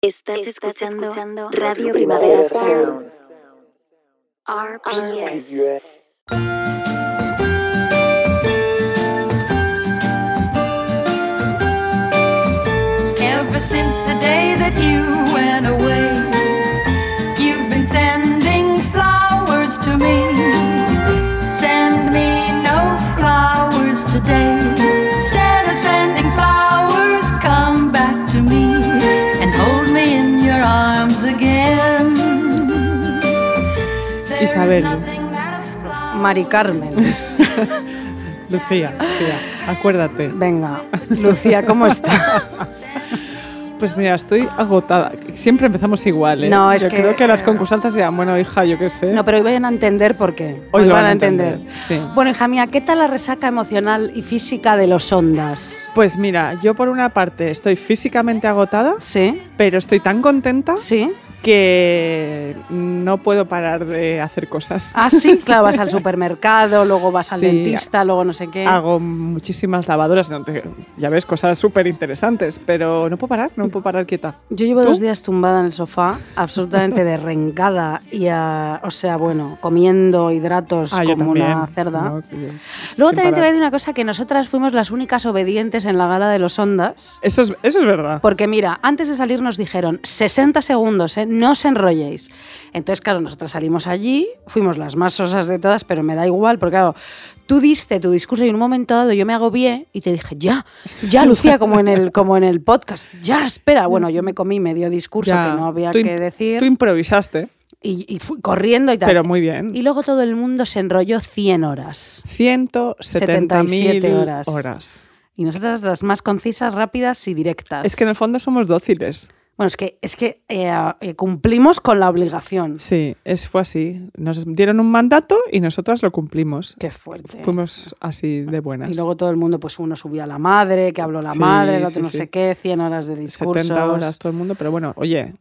Estás, escuchando, Radio Primavera Sound. RPS. Ever since the day that you went away, you've been sending flowers to me. Send me no flowers today. Flower Mari Carmen. Lucía, Lucía, acuérdate. Venga, Lucía, ¿cómo está? Pues mira, estoy agotada. Siempre empezamos igual, ¿eh? No, es Yo que- creo que las concursantes dirán, bueno, hija, yo qué sé. No, pero hoy vayan a entender por qué. Hoy lo van a entender, sí. Bueno, hija mía, ¿qué tal la resaca emocional y física de los ondas? Pues mira, yo por una parte estoy físicamente agotada, ¿Sí? pero estoy tan contenta ¿Sí? Que no puedo parar de hacer cosas. Ah, sí, claro, vas al supermercado, luego vas al Sí. dentista, luego no sé qué. Hago muchísimas lavadoras, ya ves, cosas súper interesantes, pero no puedo parar, no puedo parar quieta. Yo llevo ¿Tú? dos días tumbada en el sofá, absolutamente derrengada y, ah, o sea, bueno, comiendo hidratos Ah, como una cerda. No, Luego también te voy a parar. decir una cosa, que nosotras fuimos las únicas obedientes en la gala de los ondas. Eso es, eso es verdad. Porque mira, antes de salir nos dijeron 60 segundos, ¿eh? No os enrolléis. Entonces, claro, nosotras salimos allí, fuimos las más sosas de todas, pero me da igual, porque claro, tú diste tu discurso y en un momento dado yo me agobié y te dije, ya, ya, Lucía, como en el, como en el podcast, ya, espera. Bueno, yo me comí medio discurso Ya, que no había que decir Tú improvisaste, y, y fui corriendo y tal. pero muy bien. Y luego todo el mundo se enrolló 100 horas. 170.000 horas. horas. Y nosotras las más concisas, rápidas y directas. Es que en el fondo somos dóciles. Bueno, es que, es que eh, eh, cumplimos con la obligación. Sí, es, fue así. Nos dieron un mandato y nosotras lo cumplimos. Qué fuerte. Fuimos así de buenas. Y luego todo el mundo, pues uno subía a la madre, que habló la Sí, madre, el otro sí, no sí. sé qué, 100 horas de discursos. 70 horas todo el mundo, pero bueno, oye,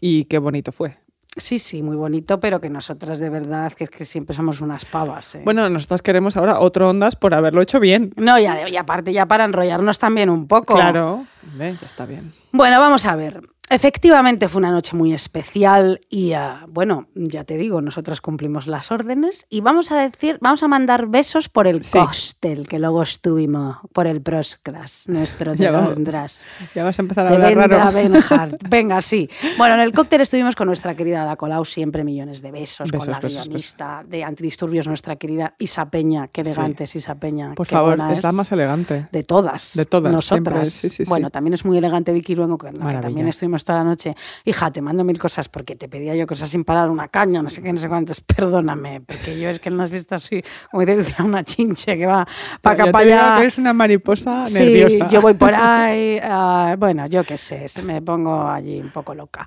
y qué bonito fue. Sí, sí, muy bonito, pero que nosotras de verdad, que es que siempre somos unas pavas. ¿eh? Bueno, nosotras queremos ahora otro Ondas por haberlo hecho bien. No, y, y aparte ya para enrollarnos también un poco. Claro, ya está bien. Bueno, vamos a ver. Efectivamente fue una noche muy especial y ah, bueno, ya te digo, nosotras cumplimos las órdenes y vamos a decir, vamos a mandar besos por el Sí. cóctel que luego estuvimos, por el Prosclas, nuestro de Ya vamos. Ya vas a empezar a hablar Vendra raro. Venga, sí. Bueno, en el cóctel estuvimos con nuestra querida Ada Colau, siempre millones de besos, Besos, con la besos, guionista de Antidisturbios, nuestra querida Isa Peña. Qué Sí. elegante es Isa Peña. Por qué favor, es la más elegante. De todas. De todas, Nosotras. sí, sí, sí. Bueno, también es muy elegante Vicky Luengo, con la que también estuvimos toda la noche. Hija, te mando mil cosas porque te pedía yo cosas sin parar, una caña, no sé qué, no sé cuántos. Perdóname, porque yo es que no has visto así, como Lucía, una chinche que va para acá, te para allá. eres una mariposa Sí, nerviosa. yo voy por ahí, ah, bueno, yo qué sé, se me pongo allí un poco loca.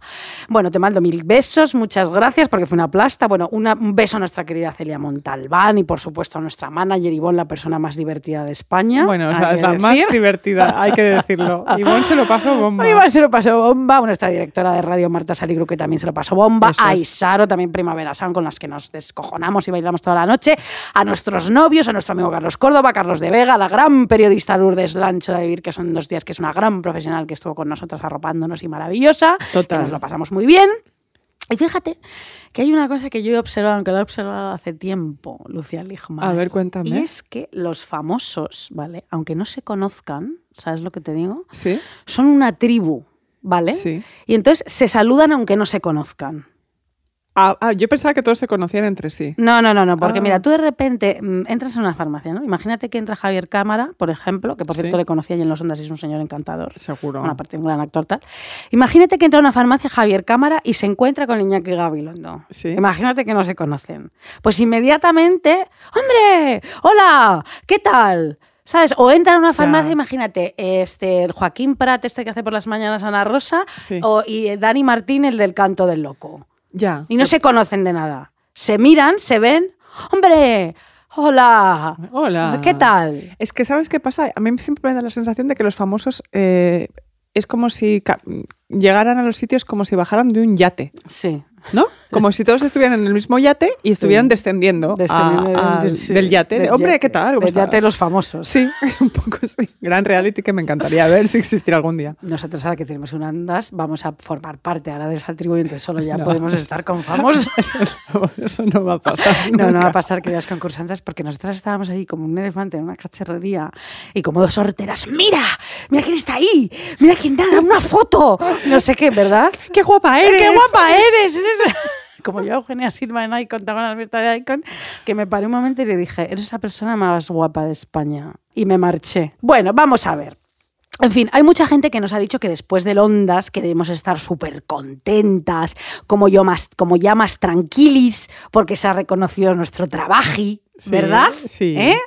Bueno, te mando mil besos, muchas gracias porque fue una plasta. Bueno, una- un beso a nuestra querida Celia Montalbán y por supuesto a nuestra manager Ivonne, la persona más divertida de España. Bueno, o sea, es la más divertida, hay que decirlo. Ivonne se lo pasó bomba. Iván se lo pasó bomba, nuestra directora de radio Marta Saligru que también se lo pasó bomba, Eso a. Isaro también Primavera Sound con las que nos descojonamos y bailamos toda la noche, a nuestros novios, a nuestro amigo Carlos Córdoba, Carlos de Vega, a la gran periodista Lourdes Lancho de Vivir, que son dos días, que es una gran profesional que estuvo con nosotras arropándonos y maravillosa, Total. que nos lo pasamos muy bien. Y fíjate que hay una cosa que yo he observado, aunque lo he observado hace tiempo, Lucía Ligma. A ver, cuéntame. Y es que los famosos, ¿vale? Aunque no se conozcan, ¿sabes lo que te digo? Sí, son una tribu, ¿vale? sí. Y entonces se saludan aunque no se conozcan. Ah, ah, yo pensaba que todos se conocían entre sí. No, no, no, no, porque Ah. mira, tú de repente mm, entras en una farmacia, ¿no? Imagínate que entra Javier Cámara, por ejemplo, que por Sí. cierto le conocí allí en Los Ondas y es un señor encantador. Seguro. Bueno, aparte un gran actor tal. Imagínate que entra a una farmacia Javier Cámara y se encuentra con Iñaki Gabilondo. Sí. Imagínate que no se conocen. Pues inmediatamente, ¡hombre! ¡Hola! ¿Qué tal? ¿Sabes? O entra a una farmacia, Ya. imagínate, este, el Joaquín Prat, este que hace por las mañanas Ana Rosa, Sí. o, y Dani Martín, el del canto del loco. Ya. Y no se conocen de nada. Se miran, se ven, ¡hombre! ¡Hola! Hola. ¿Qué tal? Es que, ¿sabes qué pasa? A mí siempre me da la sensación de que los famosos eh, es como si llegaran a los sitios como si bajaran de un yate. Sí, ¿no? Como si todos estuvieran en el mismo yate y estuvieran descendiendo, a- Descendiendo a- de- sí, del yate. del Hombre, yate, ¿qué tal? ¿Cómo Del yate de los famosos. Sí, un poco sí. Gran reality que me encantaría ver si existiera algún día. Nosotros ahora que tenemos un andas vamos a formar parte ahora de esa tribu y entonces solo ya No. podemos estar con famosos. Eso no, eso no va a pasar. No, no va a pasar, queridas concursantes, porque nosotras estábamos ahí como un elefante en una cacharrería y como dos horteras. ¡Mira! ¡Mira quién está ahí! ¡Mira quién nada! ¡Una foto! No sé qué, ¿verdad? ¡Qué guapa ¡Eh, eres! ¡Qué guapa eres! Eres- Como yo, Eugenia Silva en Icon, tengo la abierta de Icon, que me paré un momento y le dije, eres la persona más guapa de España. Y me marché. Bueno, vamos a ver. En fin, hay mucha gente que nos ha dicho que después del Ondas que debemos estar súper contentas, como, yo más, como ya más tranquilis, porque se ha reconocido nuestro trabajo, Sí, ¿verdad? sí. ¿Eh?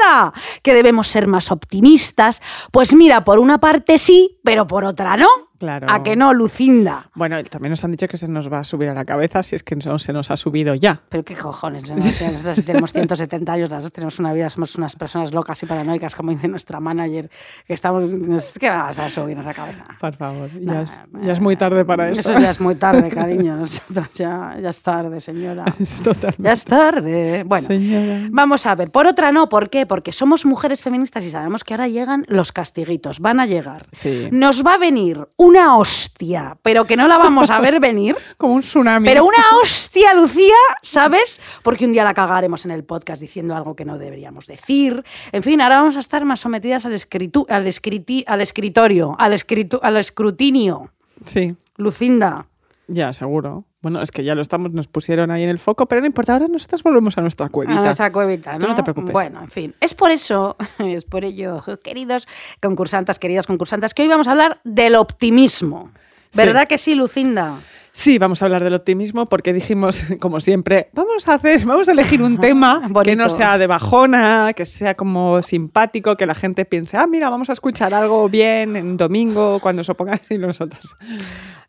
¡Anda! Que debemos ser más optimistas. Pues mira, por una parte sí, pero por otra no. Claro. ¿A que no, Lucinda? Bueno, también nos han dicho que se nos va a subir a la cabeza si es que no se nos ha subido ya. Pero qué cojones, ¿no? Nosotras tenemos 170 años, dos tenemos una vida, somos unas personas locas y paranoicas, como dice nuestra manager, que estamos, ¿qué vas a subirnos la cabeza? Por favor, ya, Nah, es, ya es muy tarde para eso. Eso ya es muy tarde, cariño, nosotros ya, ya es tarde, señora. Es. Ya es tarde. Bueno, Señora. vamos a ver. Por otra no, ¿por qué? Porque somos mujeres feministas y sabemos que ahora llegan los castiguitos, van a llegar. Sí. Nos va a venir una hostia, pero que no la vamos a ver venir. Como un tsunami. Pero una hostia, Lucía, ¿sabes? Porque un día la cagaremos en el podcast diciendo algo que no deberíamos decir. En fin, ahora vamos a estar más sometidas al, escritu- al, escriti- al escritorio, al, escritu- al escrutinio. Sí, Lucinda. ya, seguro. Bueno, es que ya lo estamos, nos pusieron ahí en el foco, pero no importa, ahora nosotros volvemos a nuestra cuevita. A nuestra cuevita, Tú ¿no? no te preocupes. Bueno, en fin. Es por eso, es por ello, queridos concursantes, queridas concursantes, que hoy vamos a hablar del optimismo. Sí. ¿Verdad que sí, Lucinda? Sí, vamos a hablar del optimismo porque dijimos, como siempre, vamos a hacer, vamos a elegir un tema que no sea de bajona, que sea como simpático, que la gente piense, ah, mira, vamos a escuchar algo bien en domingo cuando se ponga así nosotros.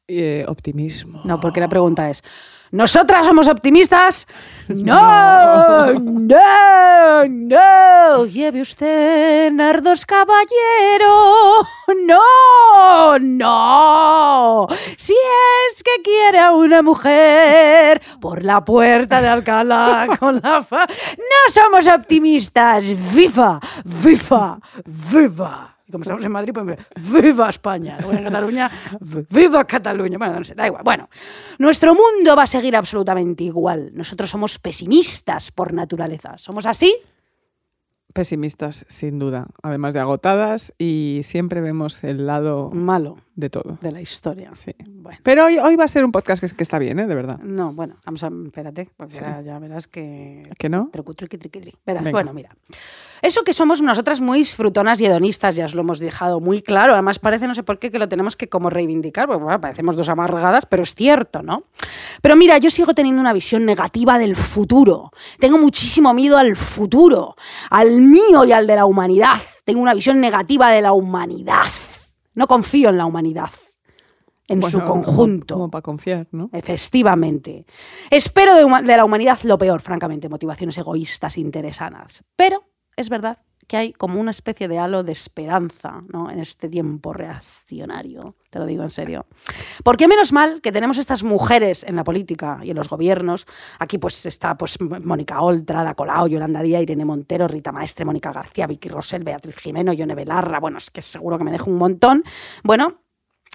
Eh, optimismo. No, porque la pregunta es, ¿nosotras somos optimistas? No, no, no. Lleve usted nardos caballero. No, no. Si es que quiere a una mujer por la puerta de Alcalá con la fa... No somos optimistas. ¡Viva! ¡Viva! ¡Viva! Como estamos en Madrid, pues ¡Viva España! Luego en Cataluña, ¡Viva Cataluña! Bueno, no sé, da igual. Bueno, nuestro mundo va a seguir absolutamente igual. Nosotros somos pesimistas por naturaleza. ¿Somos así? Pesimistas, sin duda, además de agotadas y siempre vemos el lado Malo de todo. de la historia. Sí. Bueno. Pero hoy, hoy va a ser un podcast que, que está bien, ¿eh? De verdad. No, bueno, vamos a, espérate, porque Sí. ya verás que... ¿Que no? Trucu, truqui, truqui, tri. Verás, bueno, mira. Eso que somos nosotras muy disfrutonas y hedonistas, ya os lo hemos dejado muy claro. Además, parece, no sé por qué, que lo tenemos que como reivindicar, porque bueno, parecemos dos amargadas, pero es cierto, ¿no? Pero mira, yo sigo teniendo una visión negativa del futuro. Tengo muchísimo miedo al futuro, al mío y al de la humanidad. Tengo una visión negativa de la humanidad. No confío en la humanidad, en su conjunto. Como, para confiar, ¿no? Efectivamente. Espero de la humanidad lo peor, francamente, motivaciones egoístas, interesadas. Pero es verdad que hay como una especie de halo de esperanza ¿no? en este tiempo reaccionario, te lo digo en serio. Porque menos mal que tenemos estas mujeres en la política y en los gobiernos. Aquí pues está pues Mónica Oltra, Ada Colau, Yolanda Díaz, Irene Montero, Rita Maestre, Mónica García, Vicky Rosell, Beatriz Jimeno, Yone Belarra. Bueno, es que seguro que me dejo un montón. Bueno,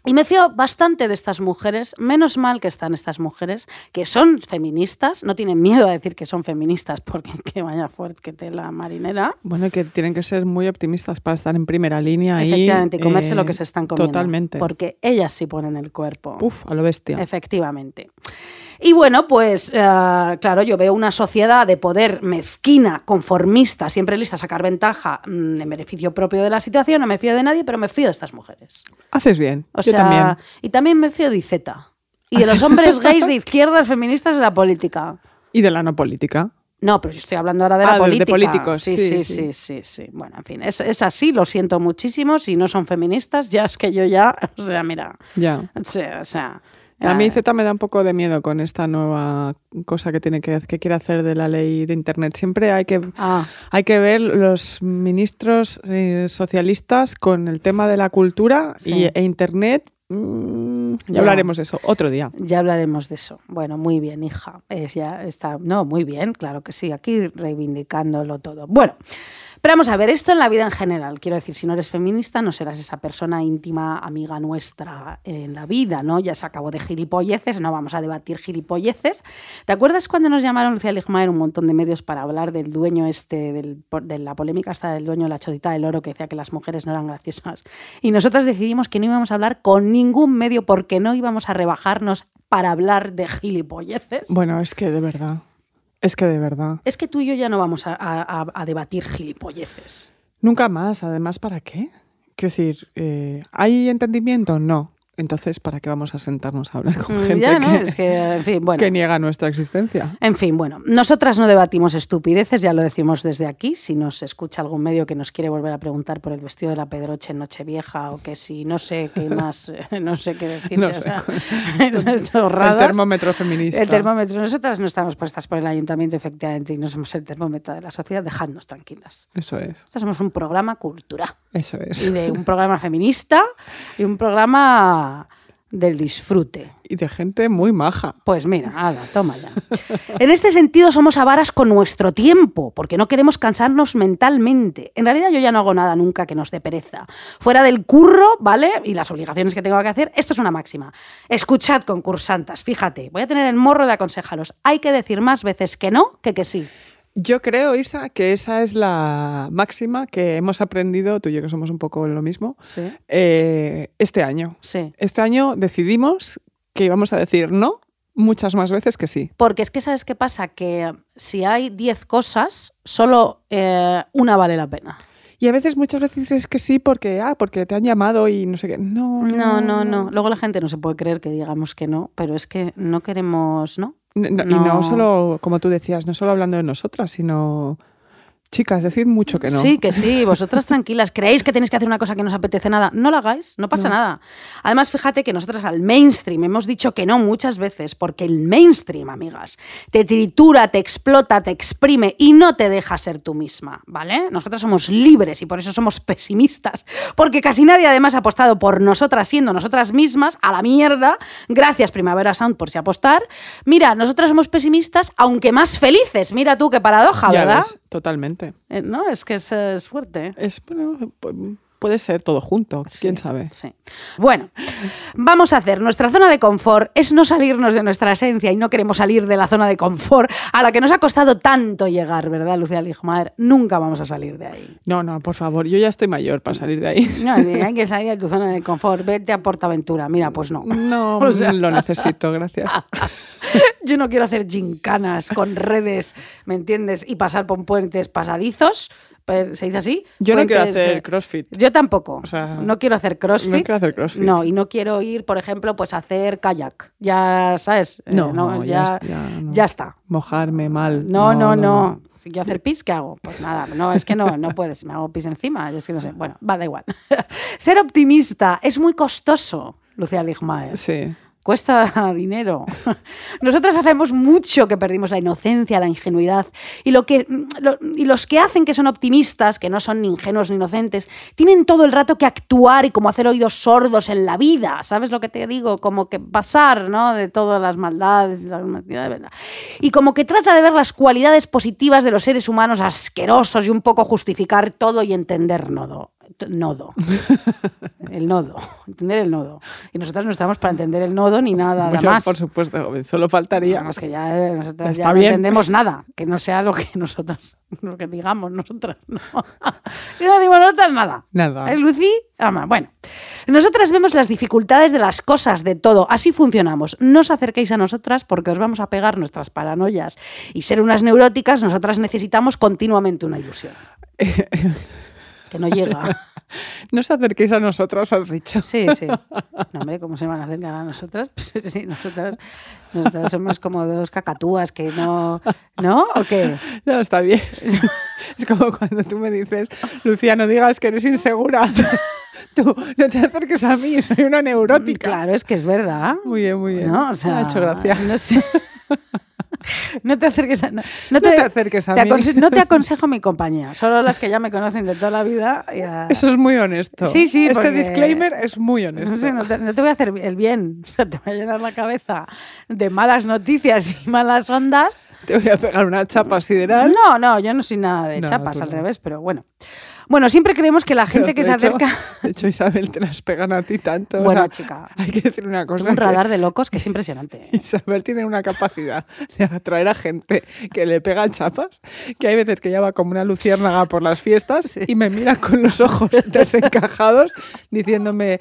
y me fío bastante de estas mujeres, menos mal que están estas mujeres, que son feministas, no tienen miedo a decir que son feministas, porque que vaya fuerte que tela marinera. Bueno, que tienen que ser muy optimistas para estar en primera línea. Efectivamente, y comerse eh, lo que se están comiendo. Totalmente. Porque ellas sí ponen el cuerpo. Uf, a lo bestia. Efectivamente. Y bueno, pues eh, claro, yo veo una sociedad de poder mezquina, conformista, siempre lista a sacar ventaja mm, en beneficio propio de la situación. No me fío de nadie, pero me fío de estas mujeres. Haces bien. O Yo sea, también. y también me fío de Izeta. Y ¿Ah, de los sí? hombres gays de izquierdas feministas de la política. Y de la no política. No, pero yo estoy hablando ahora de Ah, la de- de política. políticos, Sí, sí, sí, sí. sí, sí, sí. Bueno, en fin, es, es así, lo siento muchísimo. Si no son feministas, ya es que yo ya, o sea, mira, Ya. o sea, o sea, A mí Z me da un poco de miedo con esta nueva cosa que tiene que, que quiere hacer de la ley de internet. Siempre hay que ah, hay que ver los ministros eh, socialistas con el tema de la cultura Sí. y, e internet. mm, ya, Ya. hablaremos de eso otro día. Ya hablaremos de eso. Bueno, muy bien, hija. Es ya está. No, muy bien, claro que sí. Aquí reivindicándolo todo. Bueno, pero vamos a ver, esto en la vida en general. Quiero decir, si no eres feminista, no serás esa persona íntima, amiga nuestra en la vida, ¿no? Ya se acabó de gilipolleces, no vamos a debatir gilipolleces. ¿Te acuerdas cuando nos llamaron Lucía Ligmaer un montón de medios para hablar del dueño este, del- de la polémica hasta del dueño de la chodita del oro que decía que las mujeres no eran graciosas? Y nosotras decidimos que no íbamos a hablar con ningún medio porque no íbamos a rebajarnos para hablar de gilipolleces. Bueno, es que de verdad. Es que de verdad. Es que tú y yo ya no vamos a, a- a- debatir gilipolleces. Nunca más. Además, ¿para qué? Quiero decir, eh, ¿hay entendimiento? No. Entonces, ¿para qué vamos a sentarnos a hablar con Mm, gente ya, ¿no? que, Es que, en fin, bueno. que niega nuestra existencia? En fin, bueno, nosotras no debatimos estupideces, ya lo decimos desde aquí. Si nos escucha algún medio que nos quiere volver a preguntar por el vestido de la Pedroche en Nochevieja o que si no sé qué más, eh, no sé qué decirte. No o sea, El termómetro feminista. El termómetro. Nosotras no estamos puestas por el ayuntamiento, efectivamente, y no somos el termómetro de la sociedad. Dejadnos tranquilas. Eso es. Somos un programa cultural. Eso Y es. de un programa feminista y un programa del disfrute. Y de gente muy maja. Pues mira, hala, toma ya. En este sentido somos avaras con nuestro tiempo, porque no queremos cansarnos mentalmente. En realidad yo ya no hago nada nunca que nos dé pereza. Fuera del curro, ¿vale? Y las obligaciones que tengo que hacer, esto es una máxima. Escuchad, concursantas, fíjate, voy a tener el morro de aconsejaros. Hay que decir más veces que no que que sí. Yo creo, Isa, que esa es la máxima que hemos aprendido, tú y yo que somos un poco lo mismo, Sí. eh, este año. Sí. Este año decidimos que íbamos a decir no muchas más veces que sí. Porque es que, ¿sabes qué pasa? Que si hay 10 cosas, solo eh, una vale la pena. Y a veces, muchas veces dices que sí porque, ah, porque te han llamado y no sé qué. No, No, no, no. Luego la gente no se puede creer que digamos que no, pero es que no queremos, ¿no? No, no, Y No. no solo, como tú decías, no solo hablando de nosotras, sino... Chicas, decid mucho que no. Sí, que sí, vosotras tranquilas. ¿Creéis que tenéis que hacer una cosa que no os apetece nada? No la hagáis, no pasa No. nada. Además, fíjate que nosotras al mainstream hemos dicho que no muchas veces, porque el mainstream, amigas, te tritura, te explota, te exprime y no te deja ser tú misma, ¿vale? Nosotras somos libres y por eso somos pesimistas, porque casi nadie además ha apostado por nosotras siendo nosotras mismas a la mierda. Gracias Primavera Sound por si apostar. Mira, nosotras somos pesimistas, aunque más felices. Mira tú qué paradoja, Ya ¿verdad? ves, totalmente. Eh, No, es que es, es fuerte. Es, bueno, puede ser todo junto, quién sabe. Sí. Bueno, vamos a hacer. Nuestra zona de confort es no salirnos de nuestra esencia y no queremos salir de la zona de confort a la que nos ha costado tanto llegar, ¿verdad, Lucía Ligmaer? Nunca vamos a salir de ahí. No, no, por favor, yo ya estoy mayor para salir de ahí. No, hay que salir de tu zona de confort. Vete a Portaventura. Mira, pues no. No, O sea- lo necesito, gracias. Yo no quiero hacer gincanas con redes, ¿me entiendes? Y pasar por puentes pasadizos. Pe- ¿Se dice así? Yo no quiero Puentes, hacer eh, crossfit. Yo tampoco. O sea, no quiero hacer crossfit. no quiero hacer crossfit. No, y no quiero ir, por ejemplo, pues a hacer kayak. Ya sabes. Eh, No, ya, ya, ya no. ya está. Mojarme mal. No, no, no. Si quiero hacer pis, ¿qué hago? Pues nada, no, es que no, no puedes. Me hago pis encima, es que no sé. Bueno, va, da igual. Ser optimista es muy costoso, Lucía Ligmaer. Sí. Cuesta dinero. Nosotras hacemos mucho que perdimos la inocencia, la ingenuidad. Y, lo que, lo- y los que hacen que son optimistas, que no son ni ingenuos ni inocentes, tienen todo el rato que actuar y como hacer oídos sordos en la vida. ¿Sabes lo que te digo? Como que pasar ¿no? de todas las maldades. Y como que trata de ver las cualidades positivas de los seres humanos asquerosos y un poco justificar todo y entender nodo. Nodo. El nodo. Entender el nodo. Y nosotros no estamos para entender el nodo ni nada más. por supuesto, joven, solo faltaría. Vamos, que ya eh, nosotras ya no entendemos nada, que no sea lo que nosotras, lo que digamos nosotras. No. Si no decimos nosotras, nada. Nada. ¿Eh, Lucy? Ama, bueno, nosotras vemos las dificultades de las cosas, de todo. Así funcionamos. No os acerquéis a nosotras porque os vamos a pegar nuestras paranoias. Y ser unas neuróticas, nosotras necesitamos continuamente una ilusión. Que no llega. No os acerquéis a nosotros, has dicho. Sí, sí. No, hombre, ¿cómo se van a acercar a nosotras? Pues sí, nosotras, nosotras somos como dos cacatúas que no... ¿No? ¿O qué? No, está bien. Es como cuando tú me dices, Lucía, no digas que eres insegura. Tú, no te acerques a mí, soy una neurótica. Claro, es que es verdad. Muy bien, muy bien. ¿No? O sea, me ha hecho gracia. no sé. No te acerques a, no, No te acerques a te mí. aconse- no te aconsejo mi compañía, solo las que ya me conocen de toda la vida. ya- Eso es muy honesto. Sí, sí, Este porque- disclaimer es muy honesto. No, te, no te voy a hacer el bien, o sea, te voy a llenar la cabeza de malas noticias y malas ondas. Te voy a pegar una chapa sideral. No, no, yo no soy nada de chapas, al revés, pero bueno. Bueno, siempre creemos que la gente que se hecho- acerca... De hecho, Isabel, te las pegan a ti tanto. o Bueno, sea, chica, Hay que decir una cosa. un que radar de locos que es impresionante. Isabel tiene una capacidad de atraer a gente que le pega chapas, que hay veces que ella va como una luciérnaga por las fiestas y me mira con los ojos desencajados diciéndome,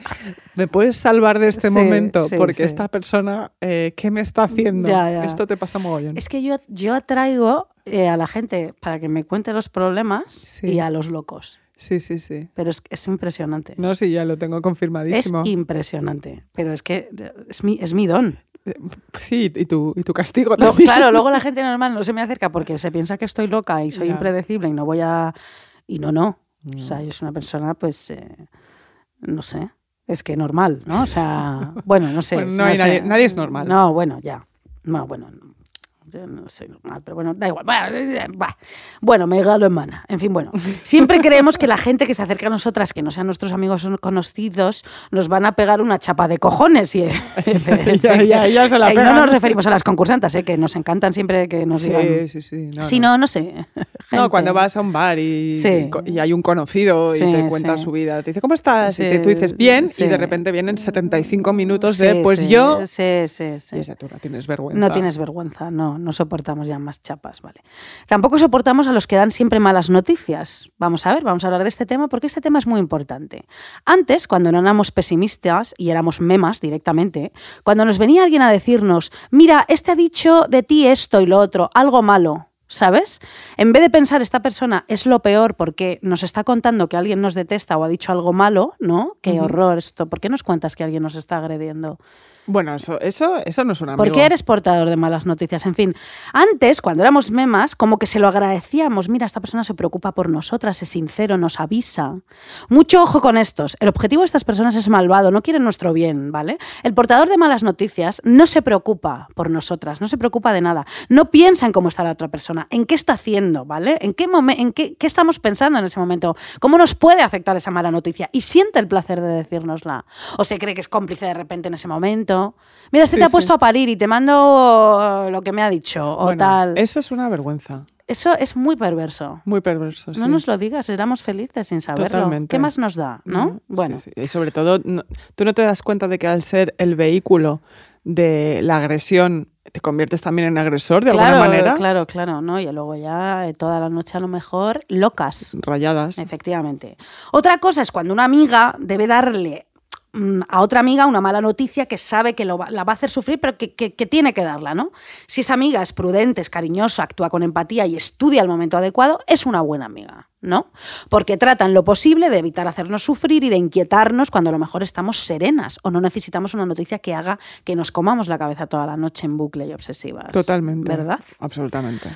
¿me puedes salvar de este Sí, momento? sí, Porque sí. esta persona, eh, ¿qué me está haciendo? Ya, ya. Esto te pasa mogollón. Es que yo, yo atraigo eh, a la gente para que me cuente los problemas Sí. y a los locos. Sí, sí, sí. Pero es, es impresionante. No, sí, ya lo tengo es confirmadísimo. impresionante. Pero es que es mi, es mi don. Sí, y tu, y tu castigo Luego- también. claro, luego la gente normal no se me acerca porque se piensa que estoy loca y soy impredecible y no voy a... Y no, no. O sea, yo soy una persona, pues, eh, no sé, es que normal, ¿no? O sea, bueno, no sé. Bueno, no hay sé. nadie- nadie es normal. No, bueno, ya. No, bueno, no, yo no soy normal, pero bueno, da igual. Bueno, eh, bah. Bueno, me galo en mana. En fin, bueno. Siempre creemos que la gente que se acerca a nosotras, que no sean nuestros amigos conocidos, nos van a pegar una chapa de cojones. Y, Ya, ya, ya se la y no nos referimos a las concursantes, ¿eh? que nos encantan siempre que nos digan. Sí, sí, sí. No, si no. no, no sé. No, cuando vas a un bar y, Sí. y hay un conocido y Sí, te cuenta sí. su vida, te dice, ¿cómo estás? Sí, y te, tú dices, bien, sí. y de repente vienen 75 minutos de, Sí, pues sí, yo... Sí, sí, sí. Y esa tú no tienes vergüenza. No tienes vergüenza, no, no soportamos ya más chapas, ¿vale? Tampoco soportamos a los que dan siempre malas noticias. Vamos a ver, vamos a hablar de este tema porque este tema es muy importante. Antes, cuando no éramos pesimistas y éramos memas directamente, cuando nos venía alguien a decirnos, mira, este ha dicho de ti esto y lo otro, algo malo. ¿Sabes? En vez de pensar esta persona es lo peor porque nos está contando que alguien nos detesta o ha dicho algo malo, ¿no? Qué horror esto. ¿Por qué nos cuentas que alguien nos está agrediendo? Bueno, eso, eso, eso no es un amigo. ¿Por qué eres portador de malas noticias? En fin, antes, cuando éramos memas, como que se lo agradecíamos. Mira, esta persona se preocupa por nosotras, es sincero, nos avisa. Mucho ojo con estos. El objetivo de estas personas es malvado, no quieren nuestro bien, ¿vale? El portador de malas noticias no se preocupa por nosotras, no se preocupa de nada. No piensa en cómo está la otra persona, en qué está haciendo, ¿vale? En qué, momen- en qué, qué estamos pensando en ese momento, cómo nos puede afectar esa mala noticia y siente el placer de decírnosla. O se cree que es cómplice de repente en ese momento. Mira, Sí, te ha sí. puesto a parir y te mando eh, lo que me ha dicho o Bueno, tal. Eso es una vergüenza. Eso es muy perverso. Muy perverso, sí. No nos lo digas, éramos felices sin saberlo. Totalmente. ¿Qué más nos da? ¿no? Ujú, Bueno, sí. Y sobre todo, no- tú no te das cuenta de que al ser el vehículo de la agresión, te conviertes también en agresor de claro, alguna manera. claro, claro, ¿no? Y luego ya eh, toda la noche a lo mejor locas. Rayadas. Efectivamente. Otra cosa es cuando una amiga debe darle mm, a otra amiga una mala noticia que sabe que lo va- la va a hacer sufrir, pero que, que- que tiene que darla, ¿no? Si esa amiga es prudente, es cariñosa, actúa con empatía y estudia el momento adecuado, es una buena amiga, ¿no? Porque trata en lo posible de evitar hacernos sufrir y de inquietarnos cuando a lo mejor estamos serenas o no necesitamos una noticia que haga que nos comamos la cabeza toda la noche en bucle y obsesivas. Totalmente. ¿Verdad? Absolutamente.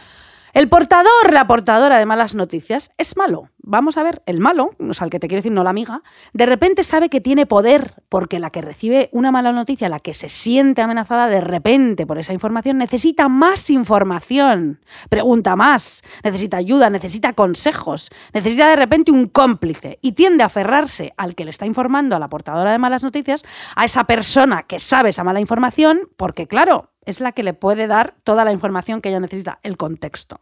El portador, la portadora de malas noticias, es malo. Vamos a ver, el malo, o sea, el que te quiere decir no la amiga, de repente sabe que tiene poder, porque la que recibe una mala noticia, la que se siente amenazada de repente por esa información, necesita más información, pregunta más, necesita ayuda, necesita consejos, necesita de repente un cómplice y tiende a aferrarse al que le está informando a la portadora de malas noticias, a esa persona que sabe esa mala información, porque claro, es la que le puede dar toda la información que ella necesita, el contexto.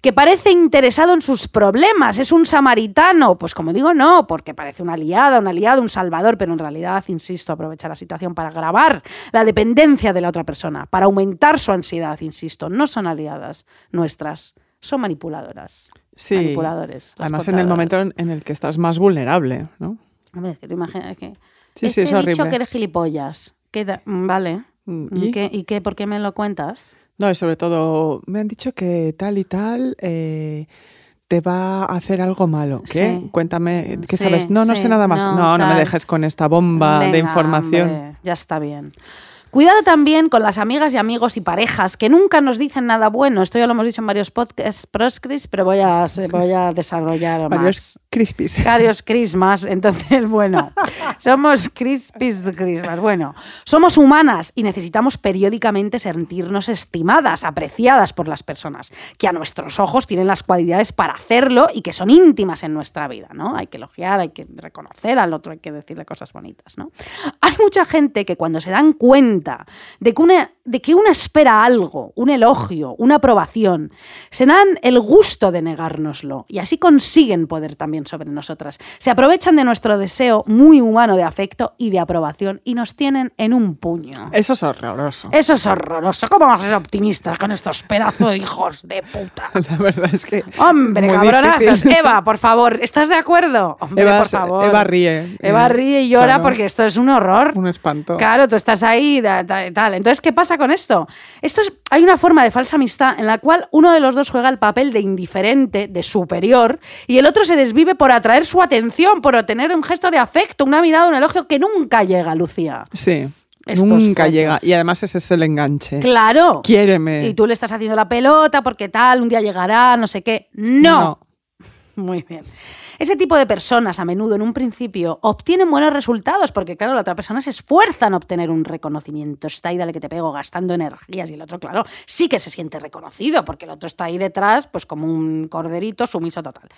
Que parece interesado en sus problemas, es un samaritano. Pues como digo, no, porque parece una aliada, un aliado, un salvador, pero en realidad, insisto, aprovecha la situación para agravar la dependencia de la otra persona, para aumentar su ansiedad, insisto. No son aliadas nuestras, son manipuladoras. Sí. Manipuladores. Además, en el momento en, el que estás más vulnerable, ¿no? Hombre, que te imaginas que. Sí, es sí, es he dicho horrible. que eres gilipollas. ¿Qué da- mm, Vale. Mm, ¿Y, ¿Y? qué, ¿Y qué? ¿Por qué me lo cuentas? No, y sobre todo, me han dicho que tal y tal eh, te va a hacer algo malo. ¿Qué? Sí. Cuéntame, ¿qué Sí, sabes? No, no sé nada más. No, No, no, me dejes con esta bomba de información. hombre, ya está bien. Cuidado también con las amigas y amigos y parejas que nunca nos dicen nada bueno. Esto ya lo hemos dicho en varios podcasts proscris, pero voy a, voy a desarrollar Varios más. crispies. Varios Christmas. Entonces, bueno, somos crispies de Christmas. Bueno, somos humanas y necesitamos periódicamente sentirnos estimadas, apreciadas por las personas, que a nuestros ojos tienen las cualidades para hacerlo y que son íntimas en nuestra vida, ¿no? Hay que elogiar, hay que reconocer al otro, hay que decirle cosas bonitas, ¿no? Hay mucha gente que cuando se dan cuenta de que una, de que una espera algo, un elogio, una aprobación, se dan el gusto de negárnoslo y así consiguen poder también sobre nosotras. Se aprovechan de nuestro deseo muy humano de afecto y de aprobación y nos tienen en un puño. Eso es horroroso. Eso es horroroso. ¿Cómo vamos a ser optimistas con estos pedazos de hijos de puta? La verdad es que. Hombre, cabronazos. difícil. Eva, por favor, ¿estás de acuerdo? Hombre, Eva por favor. Eva ríe. Eva Eh, ríe y llora claro. porque esto es un horror. Un espanto. Claro, tú estás ahí, tal. Entonces, ¿qué pasa con esto? Esto es, hay una forma de falsa amistad en la cual uno de los dos juega el papel de indiferente, de superior, y el otro se desvive por atraer su atención, por obtener un gesto de afecto, una mirada, un elogio que nunca llega, Lucía. Sí. Nunca llega. Y además ese es el enganche. Claro. Quiéreme. Y tú le estás haciendo la pelota porque tal, un día llegará, no sé qué. No. Muy bien. Ese tipo de personas a menudo en un principio obtienen buenos resultados porque, claro, la otra persona se esfuerza en obtener un reconocimiento. Está ahí, dale que te pego, gastando energías y el otro, claro, sí que se siente reconocido porque el otro está ahí detrás, pues como un corderito sumiso total.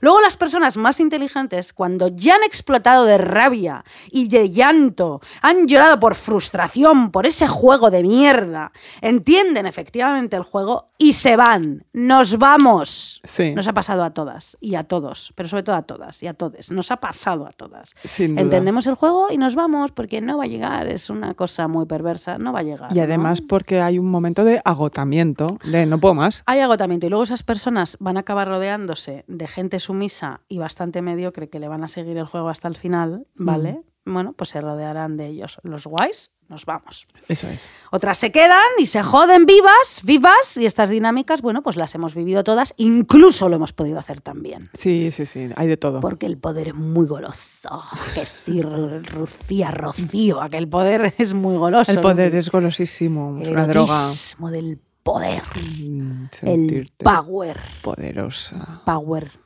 Luego las personas más inteligentes, cuando ya han explotado de rabia y de llanto, han llorado por frustración, por ese juego de mierda, entienden efectivamente el juego y se van. Nos vamos. Sí. Nos ha pasado a todas y a todos, pero sobre todo a todas y a todos. Nos ha pasado a todas. Sin duda. Entendemos el juego y nos vamos porque no va a llegar. Es una cosa muy perversa. No va a llegar. Y ¿no? además porque hay un momento de agotamiento, de no puedo más. hay agotamiento y luego esas personas van a acabar rodeándose de gente sumisa y bastante mediocre que le van a seguir el juego hasta el final, ¿vale? Bueno, pues se rodearán de ellos. Los guays, nos vamos. Eso es. Otras se quedan y se joden vivas, vivas, y estas dinámicas, bueno, pues las hemos vivido todas, incluso lo hemos podido hacer también. Sí, sí, sí, hay de todo. Porque el poder es muy goloso. Que sí, Ru- Lucía, Rocío, aquel poder es muy goloso. El poder ¿no? es golosísimo, el una droga. del poder. Mm, El power. poderosa. Power.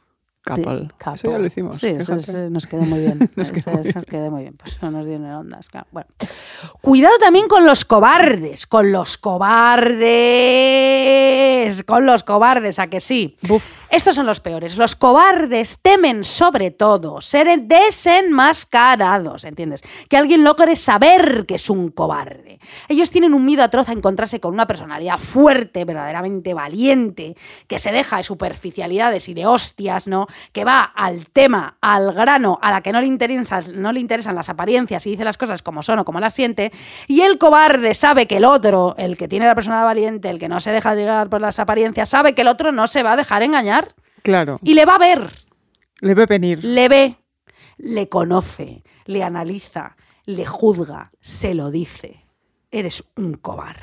Couple. Couple. Eso ya lo hicimos. Sí, eso, nos quedó muy bien. Nos Eso- quedó muy nos quedó muy bien. Pues no nos dieron ondas. claro. Bueno. Cuidado también con los cobardes. Con los cobardes. Con los cobardes, a que sí. Estos son los peores. Los cobardes temen sobre todo ser desenmascarados, ¿entiendes? Que alguien logre saber que es un cobarde. Ellos tienen un miedo atroz a encontrarse con una personalidad fuerte, verdaderamente valiente, que se deja de superficialidades y de hostias, ¿no? Que va al tema, al grano, a la que no le, interesan, no le interesan las apariencias y dice las cosas como son o como las siente. Y el cobarde sabe que el otro, el que tiene la personalidad valiente, el que no se deja llegar por las apariencias, sabe que el otro no se va a dejar engañar Claro. y le va a ver, Le ve venir. le ve, le conoce, le analiza, le juzga, se lo dice. Eres un cobarde.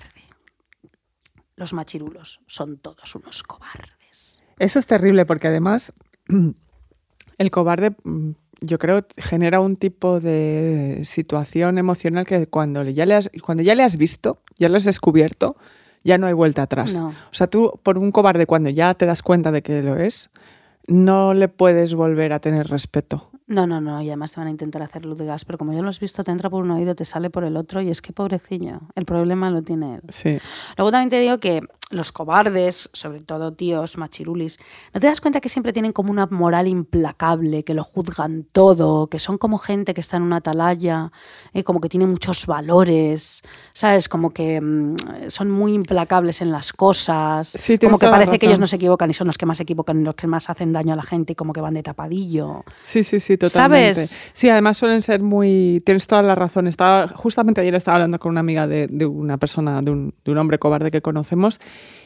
Los machirulos son todos unos cobardes. Eso es terrible porque además el cobarde, mm, yo creo, genera un tipo de situación emocional que cuando ya le has, cuando ya le has visto, ya lo has descubierto, ya no hay vuelta atrás. No. O sea, tú por un cobarde cuando ya te das cuenta de que lo es, no le puedes volver a tener respeto. No, no, no, y además te van a intentar hacer luz de gas, pero como ya lo has visto, te entra por un oído, te sale por el otro, y es que pobrecillo, el problema lo tiene él. Sí. Luego también te digo que los cobardes, sobre todo tíos, machirulis, ¿no te das cuenta que siempre tienen como una moral implacable, que lo juzgan todo, que son como gente que está en una atalaya, eh, como que tiene muchos valores, ¿sabes? Como que mm, son muy implacables en las cosas, Sí, como que parece que ellos no se equivocan y son los que más se equivocan y los que más hacen daño a la gente y como que van de tapadillo. Sí, sí, sí, totalmente. ¿Sabes? Sí, además suelen ser muy... Tienes toda la razón. Estaba, justamente ayer estaba hablando con una amiga de, de una persona, de un, de un hombre cobarde que conocemos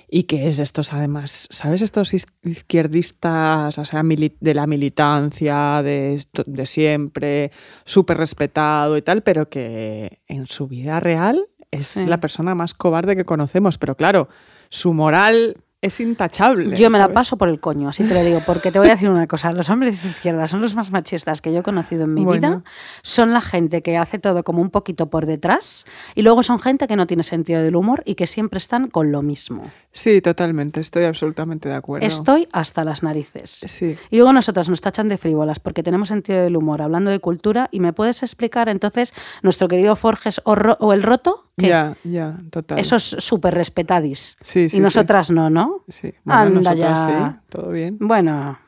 y que es de estos, además, ¿sabes? Estos is- izquierdistas, o sea, de la militancia, de, siempre, súper respetado y tal, pero que en su vida real es Sí. la persona más cobarde que conocemos. Pero claro, su moral es intachable. Yo me la paso por el coño, así te lo digo, porque te voy a decir una cosa, los hombres de izquierda son los más machistas que yo he conocido en mi Bueno. vida, son la gente que hace todo como un poquito por detrás y luego son gente que no tiene sentido del humor y que siempre están con lo mismo. Sí, totalmente, estoy absolutamente de acuerdo. Estoy hasta las narices. Sí. Y luego nosotras nos tachan de frívolas porque tenemos sentido del humor hablando de cultura y me puedes explicar entonces nuestro querido Forges o, el Roto, que Ya, ya, total. eso es súper respetadis Sí, sí, y nosotras no, ¿no? Sí, bueno, Anda nosotras ya. sí, todo bien. Bueno,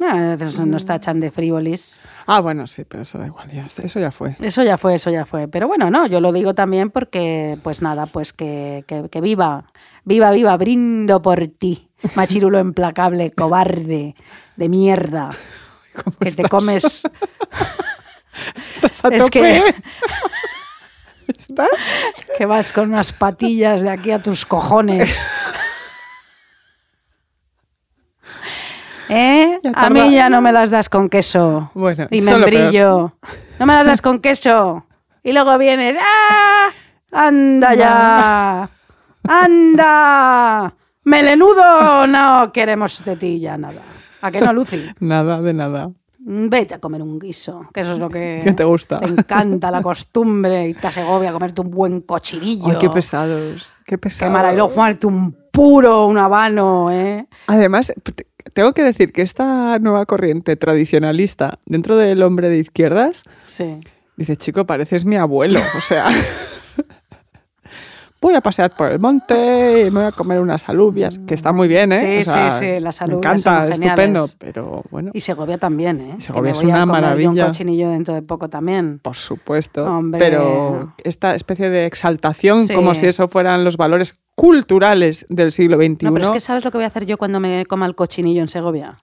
a veces nos tachan de frívolis. Ah, bueno, sí, pero eso da igual, ya está, eso ya fue. Eso ya fue, eso ya fue. Pero bueno, no, yo lo digo también porque, pues nada, pues que, que- que viva, viva, viva, brindo por ti, machirulo implacable, cobarde, de mierda, ¿Cómo que te comes... Estás a Es tope. que, ¿Estás? que vas con unas patillas de aquí a tus cojones. ¿Eh? A mí ya no me las das con queso. Bueno, y membrillo. No me las das con queso. Y luego vienes. ¡Ah! ¡Anda ya! ¡Anda! ¡Melenudo! No queremos de ti ya nada. ¿A que no, Lucy? Nada de nada. Vete a comer un guiso, que eso es lo que ¿Qué te gusta? Te encanta la costumbre y te Segovia comerte un buen cochinillo. Ay, qué pesados. Qué Qué pesados. Y luego fumarte un puro, un habano, ¿eh? Además, tengo que decir que esta nueva corriente tradicionalista dentro del hombre de izquierdas Sí. dice, chico, pareces mi abuelo. O sea, voy a pasear por el monte y me voy a comer unas alubias, que está muy bien, ¿eh? Sí, O sea, sí, sí, las Me alubias encanta, son estupendo, pero bueno, Y Segovia también, ¿eh? Segovia me es voy a una comer maravilla. un cochinillo dentro de poco también. por supuesto. Hombre. Pero esta especie de exaltación, Sí. como si eso fueran los valores culturales del siglo XXI. No, pero es que ¿sabes lo que voy a hacer yo cuando me coma el cochinillo en Segovia?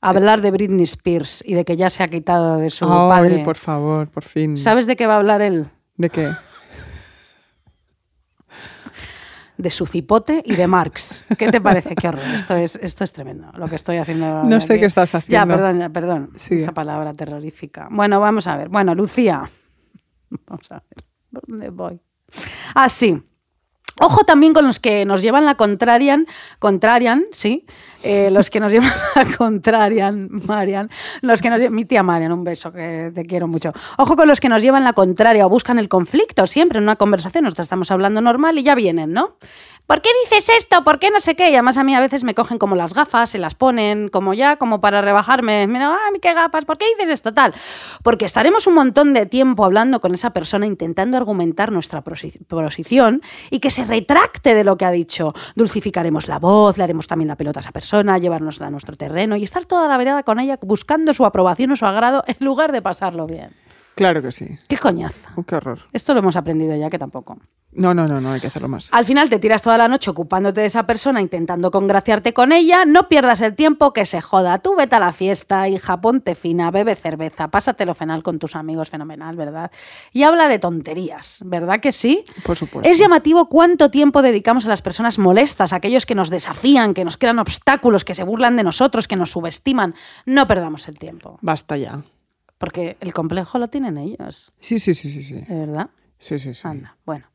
Hablar de Britney Spears y de que ya se ha quitado de su Ay, padre. por favor, por fin. ¿Sabes de qué va a hablar él? ¿De qué? De su cipote y de Marx. ¿Qué te parece? Qué horror. Esto es, esto es tremendo, lo que estoy haciendo. No sé aquí. qué estás Ya, haciendo. perdón, ya, perdón. Sigue. Esa palabra terrorífica. Bueno, vamos a ver. Bueno, Lucía. Vamos a ver. ¿Por dónde voy? Ah, sí. Ojo también con los que nos llevan la contrarian, contrarian, sí, eh, los que nos llevan la contrarian, Marian, los que nos mi tía Marian, un beso que te quiero mucho. Ojo con los que nos llevan la contraria o buscan el conflicto siempre en una conversación, nosotros estamos hablando normal y ya vienen, ¿no? ¿Por qué dices esto? ¿Por qué no sé qué? Y además a mí a veces me cogen como las gafas, se las ponen como ya, como para rebajarme. Mira, ah, qué gafas, ¿por qué dices esto tal? Porque estaremos un montón de tiempo hablando con esa persona intentando argumentar nuestra posición y que se retracte de lo que ha dicho. Dulcificaremos la voz, le haremos también la pelota a esa persona, llevárnosla a nuestro terreno y estar toda la vereda con ella buscando su aprobación o su agrado en lugar de pasarlo bien. Claro que sí. ¡Qué coñazo! Qué horror. Esto lo hemos aprendido ya que tampoco. No, no, no, no, hay que hacerlo más. Al final te tiras toda la noche ocupándote de esa persona, intentando congraciarte con ella, no pierdas el tiempo que se joda. Tú vete a la fiesta, hija, ponte fina, bebe cerveza, pásatelo fenal con tus amigos, fenomenal, ¿verdad? Y habla de tonterías, ¿verdad que sí? Por supuesto. Es llamativo cuánto tiempo dedicamos a las personas molestas, a aquellos que nos desafían, que nos crean obstáculos, que se burlan de nosotros, que nos subestiman. No perdamos el tiempo, Basta ya. Porque el complejo lo tienen ellos, Sí, sí, sí, sí, sí. ¿de verdad? Sí, sí, sí. Anda, bueno.